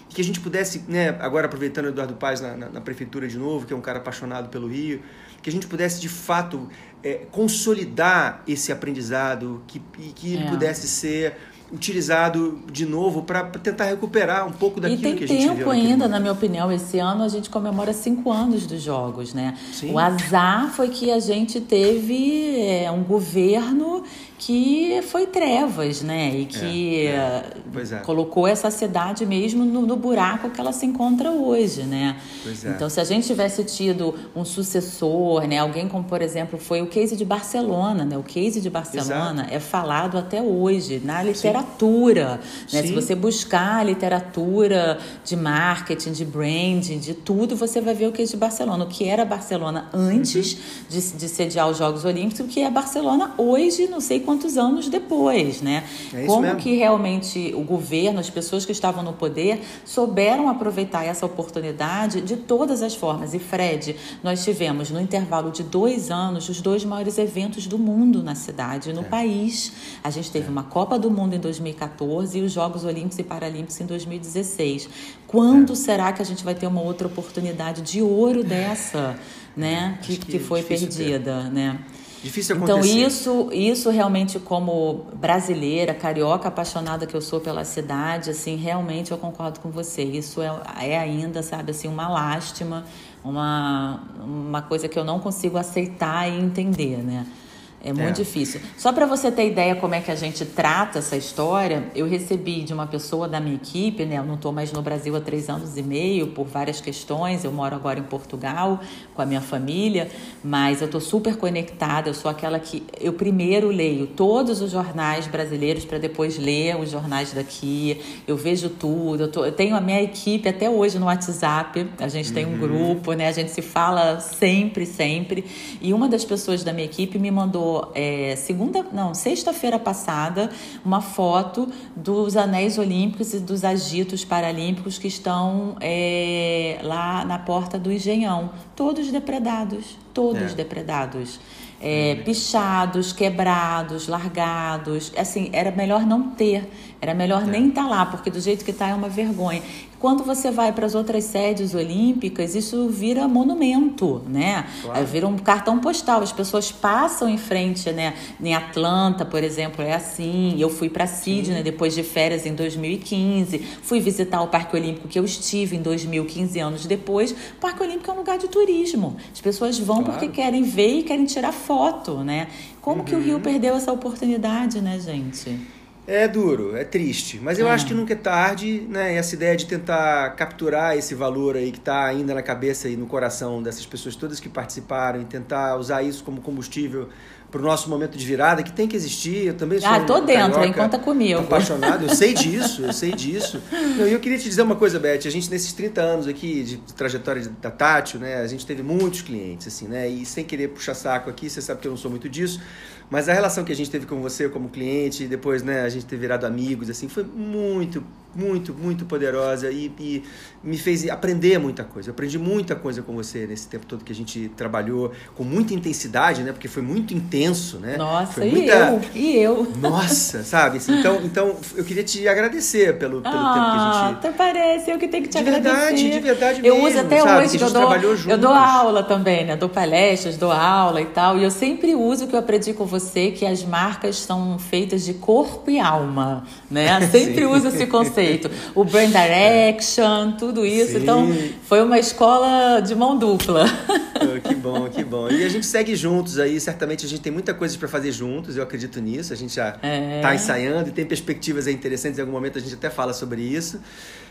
que a gente pudesse, né, agora aproveitando o Eduardo Paz na, na, na, prefeitura de novo, que é um cara apaixonado pelo Rio, que a gente pudesse de fato é, consolidar esse aprendizado, que, que ele é. pudesse ser utilizado de novo para tentar recuperar um pouco daquilo que a gente E tem tempo ainda, na minha opinião, esse ano a gente comemora cinco anos dos Jogos, né? Sim. O azar foi que a gente teve é, um governo que foi trevas, né? E que é, é. É. colocou essa cidade mesmo no, no, buraco que ela se encontra hoje, né? É. Então, se a gente tivesse tido um sucessor, né? Alguém como, por exemplo, foi o case de Barcelona, né? O case de Barcelona Exato. é falado até hoje na literatura, Sim. né? Sim. Se você buscar a literatura de marketing, de branding, de tudo, você vai ver o case de Barcelona. O que era Barcelona antes uhum. de, de sediar os Jogos Olímpicos, o que é Barcelona hoje, não sei quanto quantos anos depois, né? É Como mesmo. que realmente o governo, as pessoas que estavam no poder, souberam aproveitar essa oportunidade de todas as formas. E Fred, nós tivemos no intervalo de dois anos os dois maiores eventos do mundo na cidade, no é. país. A gente teve é. uma Copa do Mundo em 2014 e os Jogos Olímpicos e Paralímpicos em 2016. Quando é. será que a gente vai ter uma outra oportunidade de ouro dessa, né? Que, que, que, foi perdida, né? Difícil então, acontecer. Então, isso, isso realmente, como brasileira, carioca apaixonada que eu sou pela cidade, assim, realmente eu concordo com você. Isso é, é ainda, sabe, assim, uma lástima, uma, uma coisa que eu não consigo aceitar e entender, né? É muito é. difícil. Só para você ter ideia como é que a gente trata essa história, eu recebi de uma pessoa da minha equipe, né? Eu não estou mais no Brasil há três anos e meio por várias questões. Eu moro agora em Portugal com a minha família, mas eu estou super conectada. Eu sou aquela que eu primeiro leio todos os jornais brasileiros para depois ler os jornais daqui. Eu vejo tudo. Eu, tô, eu, tenho a minha equipe até hoje no WhatsApp. A gente tem um uhum. grupo, né? A gente se fala sempre, sempre. E uma das pessoas da minha equipe me mandou é, segunda, não, sexta-feira passada uma foto dos anéis olímpicos e dos agitos paralímpicos que estão é, lá na porta do Engenhão, todos depredados, todos é. depredados. É, pichados, quebrados, largados. Assim, era melhor não ter, era melhor é. nem estar tá lá, porque do jeito que está é uma vergonha. Quando você vai para as outras sedes olímpicas, isso vira monumento, né? Claro. Vira um cartão postal. As pessoas passam em frente, né? Em Atlanta, por exemplo, é assim. Eu fui para Sydney Sim. depois de férias em 2015. Fui visitar o Parque Olímpico que eu estive em 2015 anos depois. O Parque Olímpico é um lugar de turismo. As pessoas vão claro. porque querem ver e querem tirar foto, né? Como uhum. que o Rio uhum. perdeu essa oportunidade, né, gente? É duro, é triste, mas eu é. acho que nunca é tarde, né? Essa ideia de tentar capturar esse valor aí que está ainda na cabeça e no coração dessas pessoas todas que participaram e tentar usar isso como combustível para o nosso momento de virada, que tem que existir. Eu também sou Ah, tô dentro, hein? Conta comigo. Apaixonado, eu sei disso, eu sei disso. E eu, eu queria te dizer uma coisa, Beth. A gente, nesses 30 anos aqui de trajetória da Tátil, né? A gente teve muitos clientes, assim, né? E sem querer puxar saco aqui, você sabe que eu não sou muito disso. Mas a relação que a gente teve com você como cliente, depois, né, a gente ter virado amigos, assim, foi muito, muito, muito poderosa e, e, me fez aprender muita coisa. Eu aprendi muita coisa com você nesse tempo todo que a gente trabalhou com muita intensidade, né? Porque foi muito intenso, né? Nossa, foi e muita... eu? E eu? Nossa, sabe? Então, então eu queria te agradecer pelo, pelo ah, tempo que a gente... até parece, eu que tenho que te de agradecer. Verdade, de verdade Eu mesmo, uso até sabe? hoje, que eu dou, eu dou aula também, né? Dou palestras, dou aula e tal. E eu sempre uso o que eu aprendi com você, que as marcas são feitas de corpo e alma, né? Sempre uso esse conceito. O brand direction, tudo isso. Sim. Então, foi uma escola de mão dupla. que bom, que bom. E a gente segue juntos aí, certamente a gente tem muita coisa para fazer juntos, eu acredito nisso. A gente já está é. ensaiando e tem perspectivas interessantes, em algum momento a gente até fala sobre isso.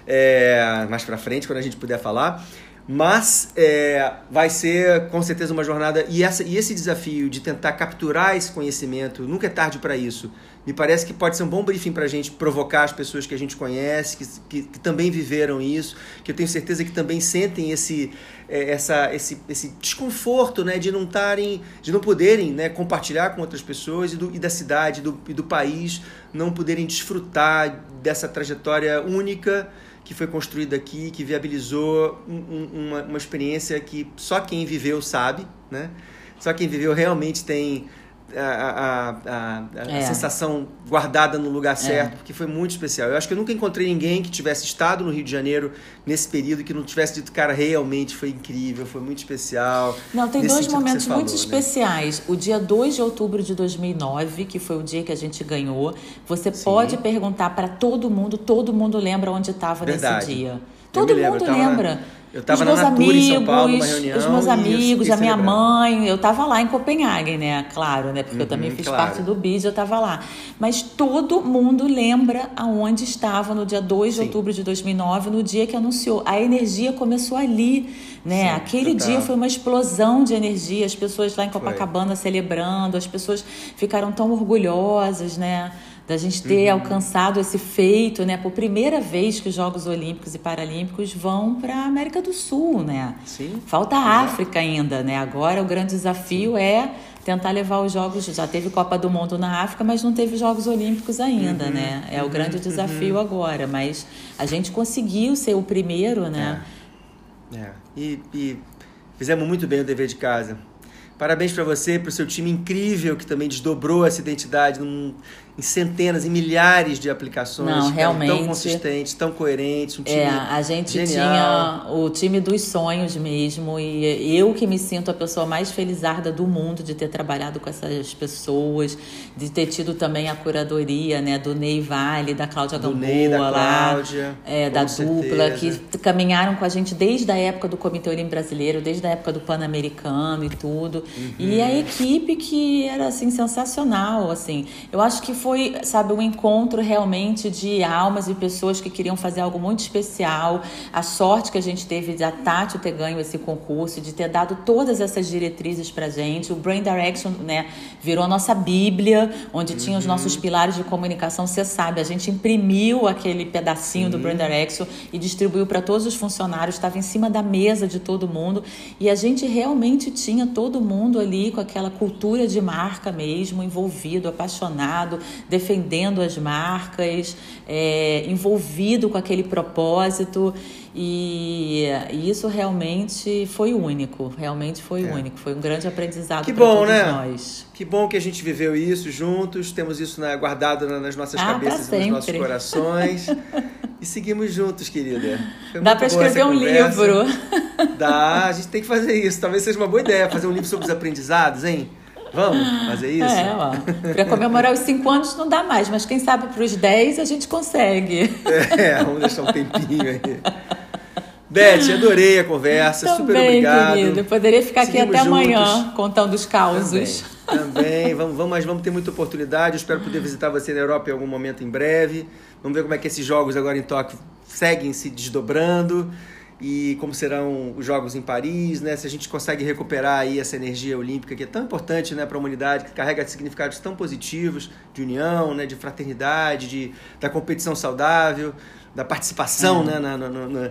É, mais para frente, quando a gente puder falar. Mas é, vai ser com certeza uma jornada. E, essa, e esse desafio de tentar capturar esse conhecimento, nunca é tarde para isso. Me parece que pode ser um bom briefing para a gente provocar as pessoas que a gente conhece, que, que, que, também viveram isso, que eu tenho certeza que também sentem esse, é, essa, esse, esse desconforto né, de não tarem, de não poderem né, compartilhar com outras pessoas e, do, e da cidade do, e do país, não poderem desfrutar dessa trajetória única que foi construída aqui, que viabilizou um, uma, uma experiência que só quem viveu sabe, né? Só quem viveu realmente tem a, a, a, a é. sensação guardada no lugar é. certo, é. porque foi muito especial. Eu acho que eu nunca encontrei ninguém que tivesse estado no Rio de Janeiro nesse período que não tivesse dito, cara, realmente foi incrível, foi muito especial. Não, tem dois momentos falou, muito né? especiais. O dia 2 de outubro de 2009, que foi o dia que a gente ganhou, você Sim. pode perguntar para todo mundo, todo mundo lembra onde estava nesse dia. Todo mundo lembra. Eu estava na Natura amigos, em São Paulo, numa reunião. Os meus amigos, a minha mãe, eu estava lá em Copenhague, né? Claro, né? Porque uhum, eu também fiz claro. parte do BID, eu estava lá. Mas todo mundo lembra aonde estava no dia 2 de Sim. outubro de 2009, no dia que anunciou. A energia começou ali, né? Sim, Aquele total. dia foi uma explosão de energia, as pessoas lá em Copacabana foi. celebrando, as pessoas ficaram tão orgulhosas, né? Da gente ter uhum. alcançado esse feito, né? Por primeira vez que os Jogos Olímpicos e Paralímpicos vão para a América do Sul, né? Sim. Falta a África ainda, né? Agora o grande desafio Sim. é tentar levar os Jogos. Já teve Copa do Mundo na África, mas não teve Jogos Olímpicos ainda, uhum. né? É o grande uhum. desafio agora. Mas a gente conseguiu ser o primeiro, né? É. é. E, e fizemos muito bem o dever de casa. Parabéns para você, para o seu time incrível que também desdobrou essa identidade num, em centenas, em milhares de aplicações. Não, realmente. Tão consistentes, tão coerentes. Um time é, a gente genial. tinha o time dos sonhos mesmo. E eu que me sinto a pessoa mais felizarda do mundo de ter trabalhado com essas pessoas, de ter tido também a curadoria né, do Ney Vale, da Cláudia do Gamboa Ney, da Cláudia, lá, é, da dupla, que caminharam com a gente desde a época do Comitê Olímpico Brasileiro, desde a época do Pan-Americano e tudo. Uhum. E a equipe que era assim sensacional, assim. Eu acho que foi, sabe, um encontro realmente de almas e pessoas que queriam fazer algo muito especial. A sorte que a gente teve de a Tati ter ganho esse concurso, de ter dado todas essas diretrizes pra gente. O Brain Direction, né, virou a nossa bíblia, onde uhum. tinha os nossos pilares de comunicação. Você sabe, a gente imprimiu aquele pedacinho do Brain Direction e distribuiu para todos os funcionários, estava em cima da mesa de todo mundo. E a gente realmente tinha todo mundo ali com aquela cultura de marca mesmo, envolvido, apaixonado, defendendo as marcas, é, envolvido com aquele propósito. E, e, isso realmente foi único, realmente foi é. único, foi um grande aprendizado que bom, todos né? nós. Que bom que a gente viveu isso juntos, temos isso né, guardado nas nossas ah, cabeças e nos nossos corações. e seguimos juntos, querida. Dá para escrever um livro. Dá, a gente tem que fazer isso. Talvez seja uma boa ideia fazer um livro sobre os aprendizados, hein? Vamos fazer isso? É, ó. Para comemorar os cinco anos não dá mais, mas quem sabe para os dez a gente consegue. É, vamos deixar um tempinho aí. Beth, adorei a conversa, Também, super obrigado. Querido. Eu poderia ficar Seguimos aqui até juntos. amanhã contando os causos. Também, Também. vamos, vamos, mas vamos ter muita oportunidade. Eu espero poder visitar você na Europa em algum momento em breve. Vamos ver como é que esses jogos agora em Tóquio seguem se desdobrando e como serão os Jogos em Paris, né? Se a gente consegue recuperar aí essa energia olímpica que é tão importante, né, para a humanidade, que carrega significados tão positivos de união, né, de fraternidade, de da competição saudável, da participação, é. né, na, na, na,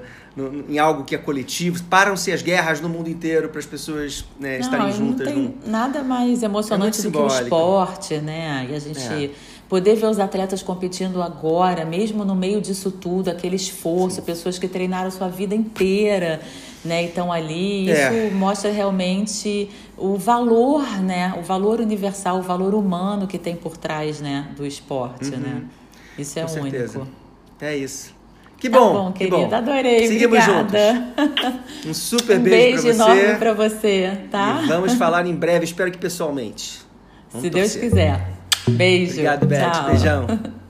em algo que é coletivo. Param-se as guerras no mundo inteiro para as pessoas né, não, estarem juntas. Não tem num... nada mais emocionante é do que o esporte, né? E a gente é poder ver os atletas competindo agora, mesmo no meio disso tudo, aquele esforço, Sim. pessoas que treinaram sua vida inteira, né, estão ali, é. isso mostra realmente o valor, né, o valor universal, o valor humano que tem por trás, né, do esporte, uhum. né? Isso é Com único. Certeza. É isso. Que bom, tá bom, querida. Bom. Adorei. Seguimos obrigada. juntos. Um super um beijo, beijo enorme para você, tá? E vamos falar em breve, espero que pessoalmente. Vamos Se torcer. Deus quiser. Beijo. Obrigado, Beth. Tchau. Beijão.